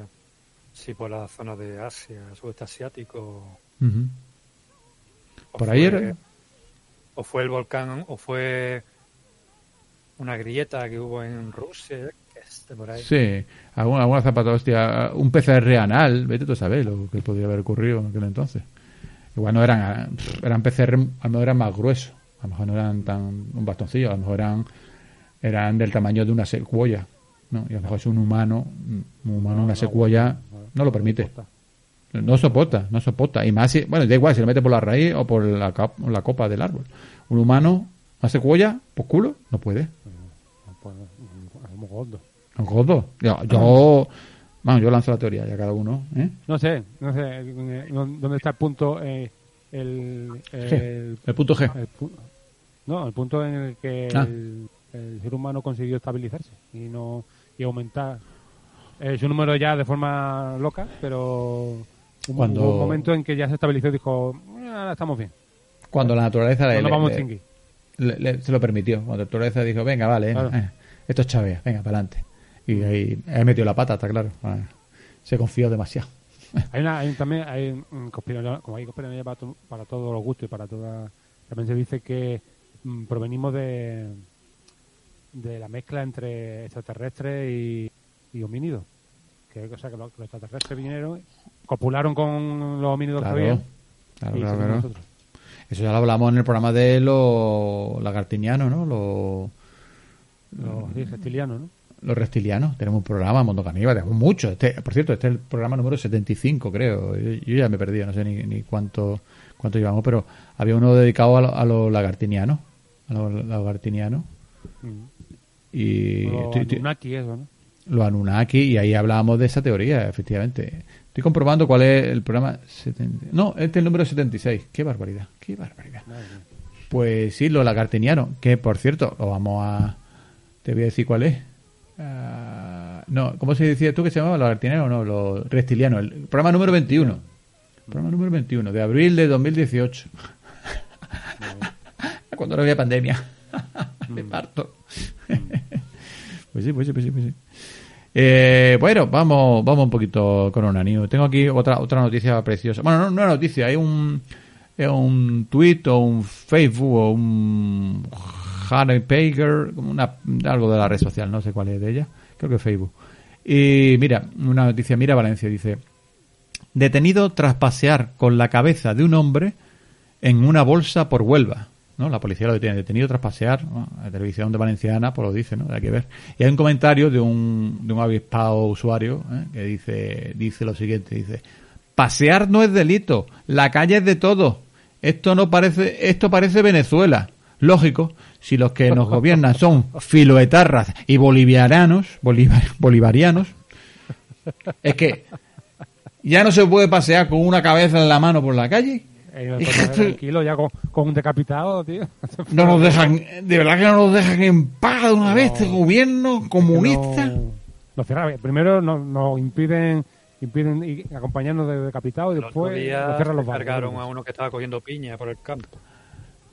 si por la zona de Asia, sudeste asiático. Por ahí era- O fue el volcán, o fue una grieta que hubo en Rusia, sé, por ahí. Sí, alguna, alguna zapata, hostia, un PCR anal, vete tú a saber lo que podría haber ocurrido en aquel entonces. Igual no eran, eran PCR, a lo mejor eran más gruesos, a lo mejor no eran tan un bastoncillo, a lo mejor eran, eran del tamaño de una secuoya, ¿no? Y a lo mejor es un humano, un humano, una secuoya, no lo permite. No soporta, no soporta. Y más si, bueno, da igual si lo mete por la raíz o por la, la copa del árbol. Un humano, una secuoya, por culo, no puede. Pues, somos gordos. Un gordo. Yo, yo, vamos, yo lanzo la teoría ya cada uno, ¿eh? No sé, no sé eh, dónde está el punto. eh, el, el, El punto G. el pu- no, el punto en el que Ah. el, el ser humano consiguió estabilizarse y no y aumentar eh, su número ya de forma loca, pero hubo, Cuando- hubo un momento en que ya se estabilizó y dijo, "Eh, ahora estamos bien, Cuando la naturaleza no le, a le- extinguir. Le- le- se lo permitió. Cuando naturaleza dijo, venga, vale, Claro. eh, esto es chavea, venga, para adelante. Y ahí, ahí metió la pata, está claro. Se confió demasiado. (laughs) Hay, una, hay también, hay como hay conspiranoia para, to- para todos los gustos y para todas, también se dice que mm, provenimos de, de la mezcla entre extraterrestres y, y homínidos. Que, o sea, que los, los extraterrestres vinieron, copularon con los homínidos Claro, que había claro, y claro, seguimos claro. nosotros. Eso ya lo hablamos en el programa de los lagartinianos, ¿no? Los, Los sí, reptilianos, ¿no? los reptilianos. Tenemos un programa, Mundo Caníbal, tenemos mucho. Este, por cierto, este es el programa número 75, creo. Yo, yo ya me he perdido, no sé ni, ni cuánto cuánto llevamos, pero había uno dedicado a, lo- a los lagartinianos. A los lagartinianos. Mm. Y Los Anunnaki, eso, ¿no? los Anunnaki, y ahí hablábamos de esa teoría, efectivamente. Estoy comprobando cuál es el programa. 70 No, este es el número 76. Qué barbaridad, qué barbaridad. Pues sí, los lagartinianos, que por cierto, lo vamos a. Te voy a decir cuál es. Ah, no, ¿cómo se decía tú que se llamaba? ¿Lagartiniano o no? Los reptilianos. El programa número 21. Programa número 21, de abril de 2018. (laughs) Cuando no había pandemia. (laughs) Me parto. (laughs) pues sí, pues sí, pues sí, pues sí. Eh, bueno, vamos, vamos un poquito con una news. Tengo aquí otra otra noticia preciosa. Bueno, no, no es noticia, hay un es un tweet o un Facebook o un Hannah Pager, una, algo de la red social, no sé cuál es de ella, creo que Facebook. Y mira, una noticia, mira Valencia, dice, detenido tras pasear con la cabeza de un hombre en una bolsa por Huelva. ¿No? La policía lo detiene, detenido tras pasear. La televisión de Valenciana pues lo dice, ¿no? Hay que ver. Y hay un comentario de un, de un avispado usuario ¿eh? que dice, dice lo siguiente, dice, pasear no es delito, la calle es de todo. Esto no parece, esto parece Venezuela. Lógico, si los que nos gobiernan son filoetarras y bolivianos, bolivar- bolivarianos, es que ya no se puede pasear con una cabeza en la mano por la calle. No, Es que ya con, con un decapitado, tío. (laughs) No nos dejan, de verdad que no nos dejan en paz de una vez este gobierno comunista. No, no cierra- primero nos, nos impiden impiden acompañarnos de decapitado y después los cargaron a uno que estaba cogiendo piña por el campo.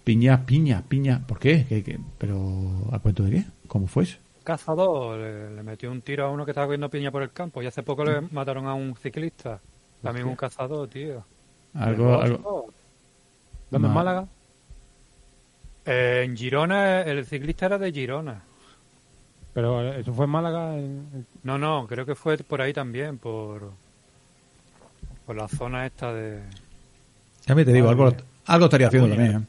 Piña, piña, piña. ¿Por qué? ¿Qué- qué? ¿Pero a cuento de qué? ¿Cómo fue eso? cazador le, le metió un tiro a uno que estaba cogiendo piña por el campo y hace poco le mataron a un ciclista. También un cazador, tío. Algo, algo. ¿Dónde en Málaga? Eh, en Girona, el ciclista era de Girona. Pero eh, eso fue en Málaga. en- No, no, creo que fue por ahí también, por, por la zona esta de... Ya me te digo, algo, algo estaría haciendo también. ¿eh?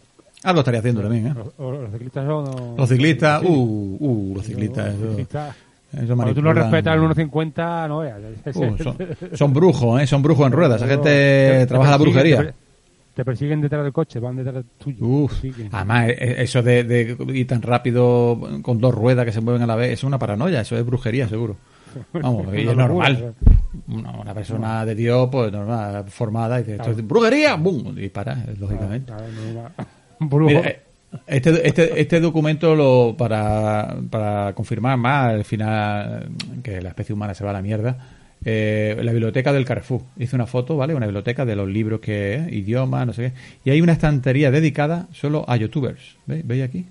Algo estaría haciendo también. ¿eh? los, ciclistas son. Los ciclistas, uh, uh, los ciclistas. Los ciclistas. Eso Cuando tú no manipulan. respetas el 1.50, no veas. Uh, son, son brujos, ¿eh? Son brujos en ruedas. Esa Te- gente te trabaja la Te, brujería. per- te persiguen detrás del coche, van detrás tuyo. Uf, además, eh, eso de, de ir tan rápido con dos ruedas que se mueven a la vez, es una paranoia, eso es brujería, seguro. Vamos, (laughs) y es locura, normal. Una, una persona de Dios, pues normal, formada, y dice, esto es brujería, ¡bum! Dispara, eh, lógicamente. Claro, no. (laughs) Mira, este, este, este documento lo para, para confirmar más al final que la especie humana se va a la mierda. eh, la biblioteca del Carrefour. Hice una foto, ¿vale? Una biblioteca de los libros que es, idiomas, no sé qué. Y hay una estantería dedicada solo a youtubers. ¿Veis? ¿Veis aquí?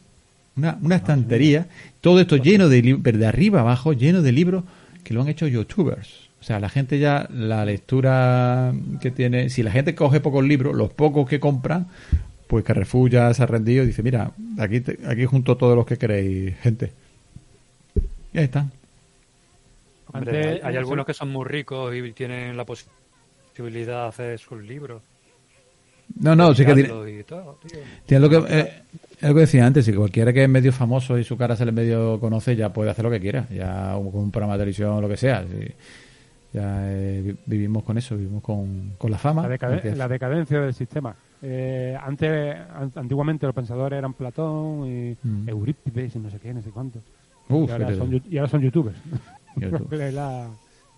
Una, una estantería, todo esto lleno de libros, de arriba abajo, lleno de libros que lo han hecho youtubers. O sea, la gente ya, la lectura que tiene, si la gente coge pocos libros, los pocos que compran, pues Carrefour ya se ha rendido y dice, mira, aquí, te- aquí junto todos los que queréis, gente. Y ahí están. Hombre, hay, hay algunos que son muy ricos y tienen la posi- posibilidad de hacer sus libros. No, no, sí que tiene, publicarlos y todo, tío. tiene lo que eh, es lo que decía antes, que cualquiera que es medio famoso y su cara se le medio conoce ya puede hacer lo que quiera, ya un- con un programa de televisión o lo que sea. sí. Ya eh, vi- vivimos con eso, vivimos con, con la fama. La, decade- Gracias. la decadencia del sistema. Eh, antes, an- antiguamente los pensadores eran Platón y Mm. Eurípides y no sé qué, no sé cuánto. Uf, y, ahora son, y ahora son youtubers. (laughs) YouTube. (laughs) La,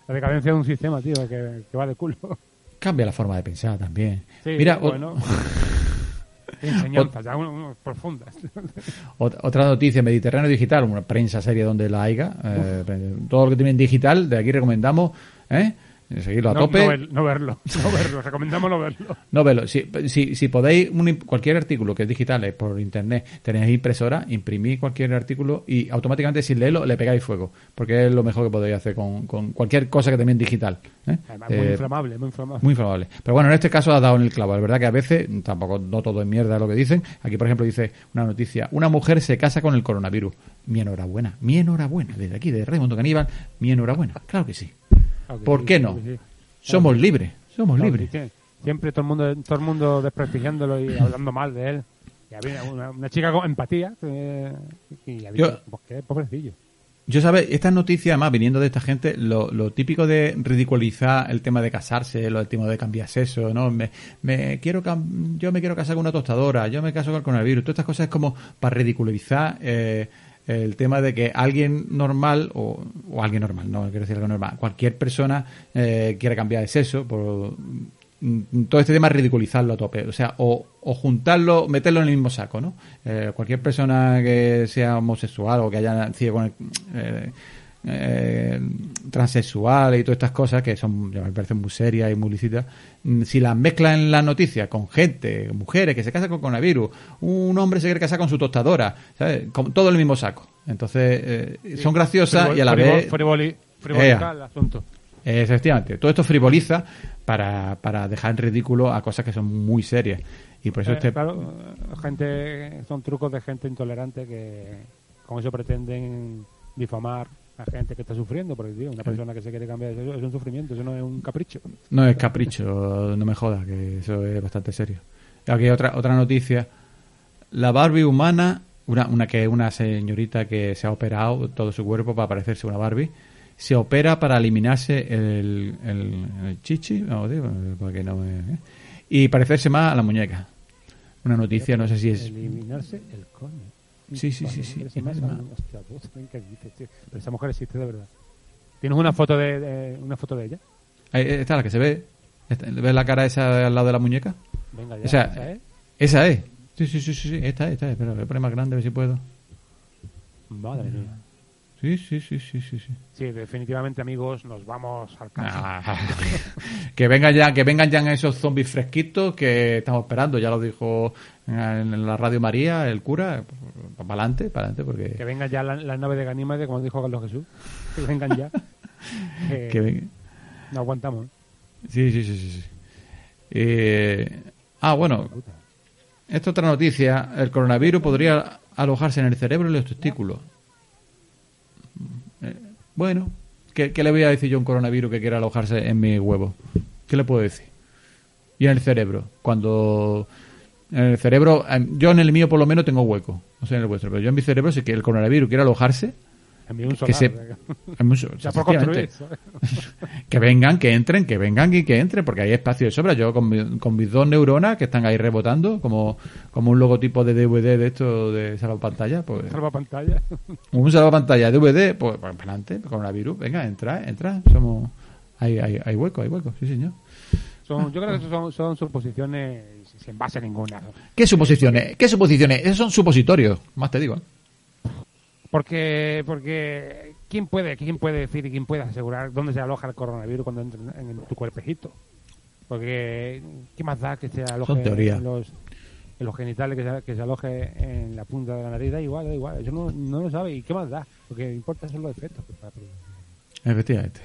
la decadencia de un sistema, tío, que, que va de culo. Cambia la forma de pensar también. Sí, Mira, bueno. (laughs) Enseñanzas, ya profundas. Ot- Otra noticia, Mediterráneo Digital, una prensa seria donde la haya. eh, todo lo que tienen digital, de aquí recomendamos, ¿eh? Seguirlo a No, tope. no ver- no verlo, (laughs) no verlo, recomendamos no verlo. No, velo. Si, si, si podéis, un cualquier artículo que es digital, es por internet, tenéis impresora, imprimís cualquier artículo y automáticamente sin leerlo le pegáis fuego. Porque es lo mejor que podéis hacer con, con cualquier cosa que también digital. ¿eh? Además, muy Eh, inflamable, muy inflamable. muy inflamable. Pero bueno, en este caso ha dado en el clavo. Es verdad que a veces, tampoco no todo es mierda lo que dicen. Aquí, por ejemplo, dice una noticia: una mujer se casa con el coronavirus. Mi enhorabuena, mi enhorabuena. Desde aquí, de Raimundo Caníbal, mi enhorabuena. Claro que sí. ¿Por qué no? Somos libres, somos libres. Siempre todo el mundo, todo el mundo desprestigiándolo y (laughs) hablando mal de él. Y había una, una chica con empatía eh, y había, Yo- pues qué pobrecillo. Yo, ¿sabes? Estas noticias, además, viniendo de esta gente, lo, lo típico de ridiculizar el tema de casarse, lo el tema de cambiar sexo, ¿no? Me, me quiero cam- yo me quiero casar con una tostadora, yo me caso con el coronavirus. Todas estas cosas es como para ridiculizar eh, el tema de que alguien normal, o, o alguien normal, no quiero decir algo normal, cualquier persona eh, quiera cambiar de sexo por mm, todo este tema ridiculizarlo a tope, o sea, o, o juntarlo, meterlo en el mismo saco, ¿no? Eh, cualquier persona que sea homosexual o que haya nacido con el, eh, eh, transexual y todas estas cosas que son, me parecen muy serias y muy lícitas, mm, si las mezclan en las noticias con gente, mujeres que se casan con coronavirus, un hombre se quiere casar con su tostadora, ¿sabes? Con todo el mismo saco. Entonces, eh, son graciosas Frivol- y a la frivol- vez... frivoliza Ea. el asunto. Eh, Efectivamente, todo esto frivoliza para, para dejar en ridículo a cosas que son muy serias. Y por eso Eh, este... claro, eh, gente, son trucos de gente intolerante que con eso pretenden difamar a gente que está sufriendo. Porque, tío, una persona que se quiere cambiar de sexo es un sufrimiento, eso no es un capricho. No es capricho, no me jodas, que eso es bastante serio. Aquí otra otra noticia. La Barbie humana, una, una que es una señorita que se ha operado todo su cuerpo para parecerse una Barbie, se opera para eliminarse el, el, el chichi, vamos, digo, para que no me- ¿eh? y parecerse más a la muñeca. Una noticia, no sé si es... Eliminarse el coño. Sí, sí, sí, sí. ese más- Es más. hostia, puta, ¿qué dices, tío? Pero esa mujer existe de verdad. ¿Tienes una foto de, de- una foto de ella? Ahí está la que se ve. ¿Ves la cara esa al lado de la muñeca? Venga, ya. O sea, esa es. Esa es. Sí, sí, sí, sí, sí, esta es, esta es. Pero voy a poner más grande a ver si puedo. Madre mía. Sí, sí, sí, sí, sí. sí. Sí, definitivamente, amigos, nos vamos al caso. Ah, (laughs) que vengan ya, que vengan ya esos zombies fresquitos que estamos esperando. Ya lo dijo en la radio María, el cura. Para adelante, para adelante, Que porque vengan ya las la naves de Ganímede, como dijo Carlos Jesús. Que vengan ya. (laughs) Que que ven- No aguantamos. Sí, sí, sí, sí. sí. Eh, ah, bueno, esta otra noticia. El coronavirus podría alojarse en el cerebro y los testículos. Bueno, ¿qué, le voy a decir yo a un coronavirus que quiera alojarse en mi huevo? ¿Qué le puedo decir? Y en el cerebro. Cuando. En el cerebro. Yo en el mío por lo menos tengo hueco. No sé en el vuestro. Pero yo en mi cerebro, si que el coronavirus quiere alojarse. Un Que se-. (laughs) (laughs) Que vengan, que entren, que vengan y que entren, porque hay espacio de sobra. Yo con, mi- con mis dos neuronas que están ahí rebotando, como, como un logotipo de DVD de esto de salvapantalla, pues Salva pantalla. como (laughs) un salvapantalla DVD, pues, pues para adelante, coronavirus, venga, entra, entra, somos hay, hay, hay hueco, hay hueco, sí señor. Son, yo creo que son, son suposiciones sin base ninguna. ¿Qué suposiciones? ¿Qué suposiciones? Esos son supositorios, más te digo. ¿eh? Porque, porque ¿quién puede, quién puede decir y quién puede asegurar dónde se aloja el coronavirus cuando entra en, en tu cuerpejito? Porque, ¿qué más da que se aloje en los, en los genitales, que se, que se aloje en la punta de la nariz? Da igual, da igual. Eso no, no lo sabe. ¿Y qué más da? Lo que importa son los efectos. que para producir. Efectivamente.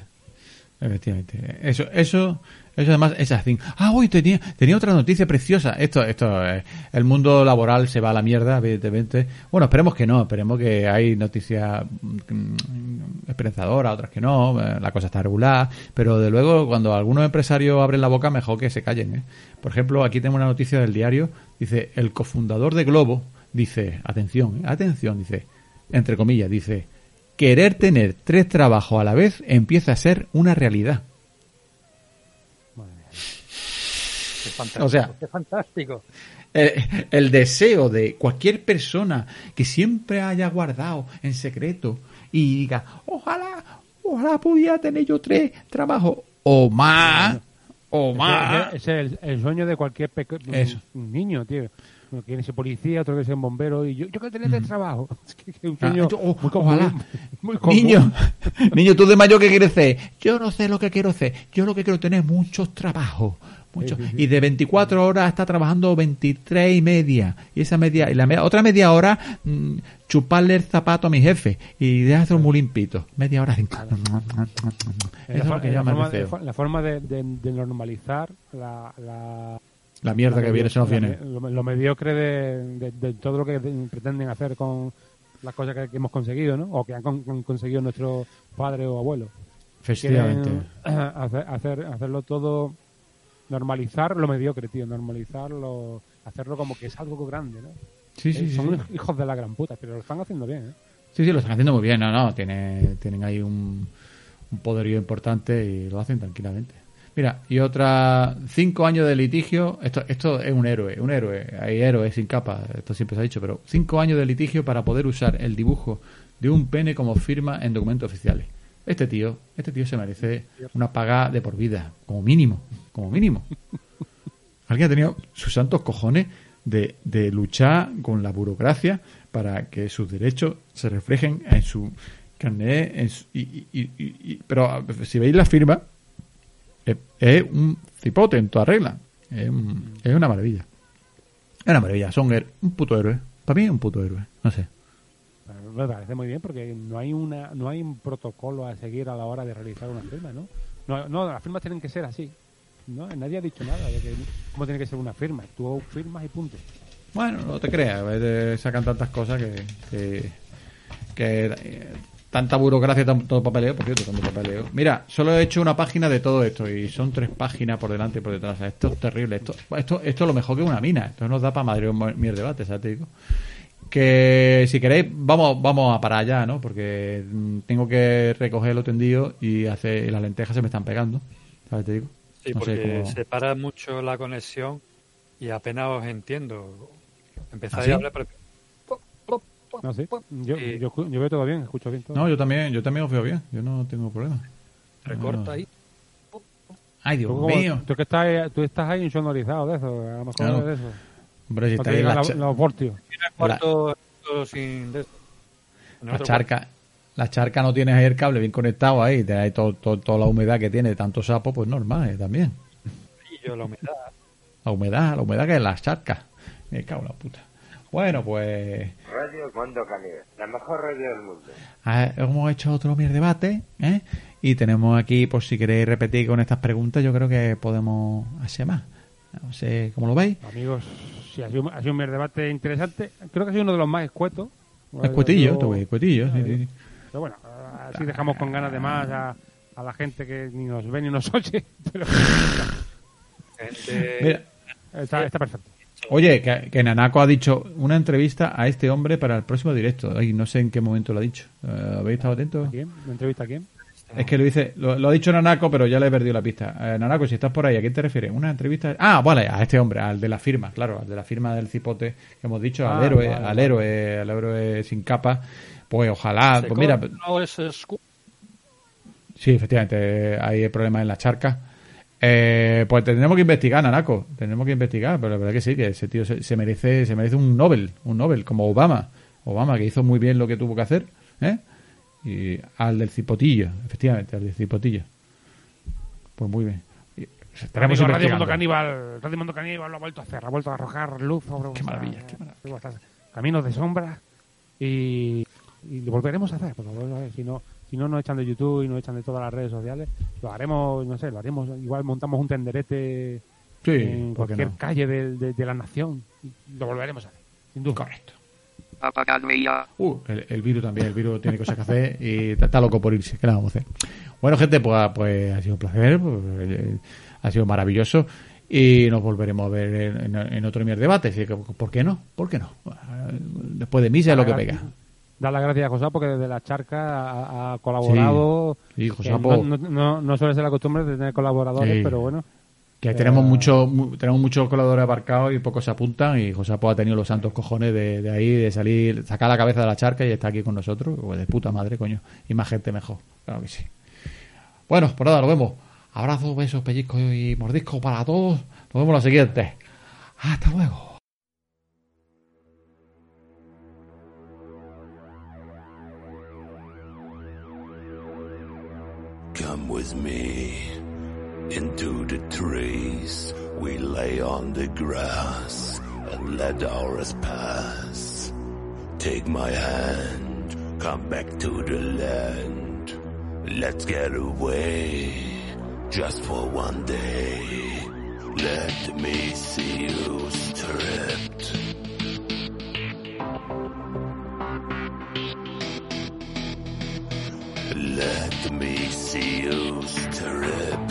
Efectivamente. Eso, eso, eso además es así. Ah, hoy tenía, tenía otra noticia preciosa. Esto, esto, eh, el mundo laboral se va a la mierda, evidentemente. Bueno, esperemos que no, esperemos que hay noticias mm, esperanzadoras, otras que no, eh, la cosa está regular, pero de luego cuando algunos empresarios abren la boca, mejor que se callen. ¿eh? Por ejemplo, aquí tengo una noticia del diario, dice, el cofundador de Globo, dice, atención, ¿eh? atención, dice, entre comillas, dice, querer tener tres trabajos a la vez empieza a ser una realidad. Fantástico. O sea, qué fantástico. El, el deseo de cualquier persona que siempre haya guardado en secreto y diga, ojalá, ojalá pudiera tener yo tres trabajos o más, o más. Ese- ese es el, el sueño de cualquier Eso. niño, tío. Uno quiere ser policía, otro quiere ser bombero, y yo, yo quiero tener de trabajo. (laughs) Es que, que es un sueño yo- oh, muy común. ojalá. Muy común. Niño, (laughs) niño, tú de mayor qué quieres ser? Yo no sé lo que quiero hacer. Yo lo que quiero es tener muchos trabajos. Muchos. Sí, sí, sí. Y de 24 horas está trabajando 23 y media. Y esa media, y la me- otra media hora, mm, chuparle el zapato a mi jefe. Y dejárselo muy limpito. Media hora. cinco. (laughs) Eso es la, que forma, deseo. la forma de, de- de normalizar la, la, La mierda la que viene se nos viene. Lo, lo mediocre de, de- de todo lo que de- pretenden hacer con las cosas que, que hemos conseguido, ¿no? O que han con- con- conseguido nuestros padres o abuelos. Efectivamente. (clears throat) Hacer- hacerlo todo, normalizar lo mediocre, tío, normalizarlo, hacerlo como que es algo grande, ¿no? Sí, sí, Eh, sí. Son sí. hijos de la gran puta, pero lo están haciendo bien, ¿eh? Sí, sí, lo están haciendo muy bien. No, no, tiene, tienen ahí un, un poderío importante y lo hacen tranquilamente. Mira, y otra cinco años de litigio. Esto, esto es un héroe, un héroe. Hay héroes sin capa, esto siempre se ha dicho, pero cinco años de litigio para poder usar el dibujo de un pene como firma en documentos oficiales. Este tío, este tío se merece una paga de por vida, como mínimo, como mínimo. Alguien ha tenido sus santos cojones de, luchar con la burocracia para que sus derechos se reflejen en su carnet. En su- y, y- y- pero si veis la firma, es, es un cipote en toda regla. Es, un- es una maravilla. Es una maravilla. Son her- un puto héroe. Para mí, un puto héroe. No sé. Me parece muy bien porque no hay una no hay un protocolo a seguir a la hora de realizar una firma, ¿no? No, no las firmas tienen que ser así. ¿No? Nadie ha dicho nada de cómo tiene que ser una firma. Tú firmas y punto. Bueno, no te creas, sacan tantas cosas que. que, eh, tanta burocracia, tanto papeleo, por cierto, tanto papeleo. Mira, solo he hecho una página de todo esto y son tres páginas por delante y por detrás. Esto es terrible. Esto, esto, esto es lo mejor que una mina. Esto nos da para Madrid un debate. Te digo. Que si queréis, vamos, vamos a parar allá, ¿no? Porque mm, tengo que recoger lo tendido y, hacer, las lentejas se me están pegando. ¿Sabes? Te digo. Sí, No sé porque cómo- se para mucho la conexión y apenas os entiendo. Empezáis ¿Ah, sí? a hablar, pero... No sé. Yo, Sí. yo, yo veo todo bien, escucho bien todo. No, yo también, yo también os veo bien. Yo no tengo problema. recorta ahí. Ay, Dios Tú, mío. tú que estás, ahí- tú estás ahí insonorizado de eso, a lo mejor Claro. es de eso. Hombre, si No está te ahí la, la- los voltios. Cuarto sin... de- en la charca. La charca no tienes ahí el cable bien conectado ahí, te ahí todo, todo- toda la humedad que tiene, tanto sapo, pues normal eh, también. la humedad. La humedad, la humedad que es las charcas. Me cago en la puta. Bueno, pues Radio Mundo la mejor radio del mundo. ah, hemos hecho otro mier debate, ¿eh? Y tenemos aquí, por si queréis repetir con estas preguntas, yo creo que podemos hacer más. No sé cómo lo veis. Amigos, sí, ha sido, ha sido un debate interesante. Creo que ha sido uno de los más escuetos. Escuetillo, Yo- escuetillo, sí, sí, sí. Pero bueno, así dejamos con ganas de más a, a la gente que ni nos ve ni nos (laughs) oye. Pero Gente... Mira, está, está perfecto. Oye, que, que Nanako ha dicho una entrevista a este hombre para el próximo directo. Ay, no sé en qué momento lo ha dicho. Eh, ¿Habéis estado atentos? ¿A quién? ¿Una entrevista a quién? Es que lo dice, lo, lo ha dicho Nanako, pero ya le he perdido la pista. Eh, Nanako, si estás por ahí, ¿a quién te refieres? ¿Una entrevista? Ah, vale, a este hombre, al de la firma, claro, al de la firma del cipote que hemos dicho, al Ah, héroe, vale, al vale. héroe, al héroe sin capa. Pues ojalá, pues mira, no es sí, efectivamente, hay problemas en la charca. Eh, pues tendremos que investigar, Nanako, tendremos que investigar, pero la verdad que sí, que ese tío se, se merece, se merece un Nobel, un Nobel, como Obama, Obama que hizo muy bien lo que tuvo que hacer, ¿eh? Y al del cipotillo, efectivamente, al del cipotillo. Pues muy bien. Estaremos Amigo, Radio. Mundo Caníbal, Radio Mundo Caníbal lo ha vuelto a hacer, ha vuelto a arrojar luz sobre Qué maravilla, qué maravilla. caminos de sombra y, y lo volveremos a hacer, porque lo a hacer. Si no, si no nos echan de YouTube y nos echan de todas las redes sociales, lo haremos, no sé, lo haremos, igual montamos un tenderete Sí, en ¿por qué cualquier no? calle de, de- de la nación y lo volveremos a hacer, sin duda. Correcto. Uh, el, el virus también, el virus tiene cosas que hacer y está, está loco por irse. ¿Qué le vamos a hacer? Bueno, gente, pues, pues ha sido un placer, pues, eh, ha sido maravilloso y nos volveremos a ver en, en- en otro mier debate. Así que, ¿Por qué no? ¿Por qué no? Después de misa es lo que pega. Dar las gracias a José porque desde la charca ha, ha colaborado. Sí, que Josapo. no, no, no- no suele ser la costumbre de tener colaboradores, Sí. pero bueno. Que tenemos Eh, mucho, mu- tenemos muchos colaboradores aparcados y pocos se apuntan y Josapo ha tenido los santos cojones de, de ahí, de salir, sacar la cabeza de la charca y está aquí con nosotros. Pues de puta madre, coño. Y más gente mejor. Claro que sí. Bueno, pues nada, nos vemos. Abrazos, besos, pellizcos y mordiscos para todos. Nos vemos la siguiente. Hasta luego. Come with me into the trees. We lay on the grass and let hours pass. Take my hand, come back to the land. Let's get away just for one day. Let me see you stripped. Let me see you stripped. Metropolis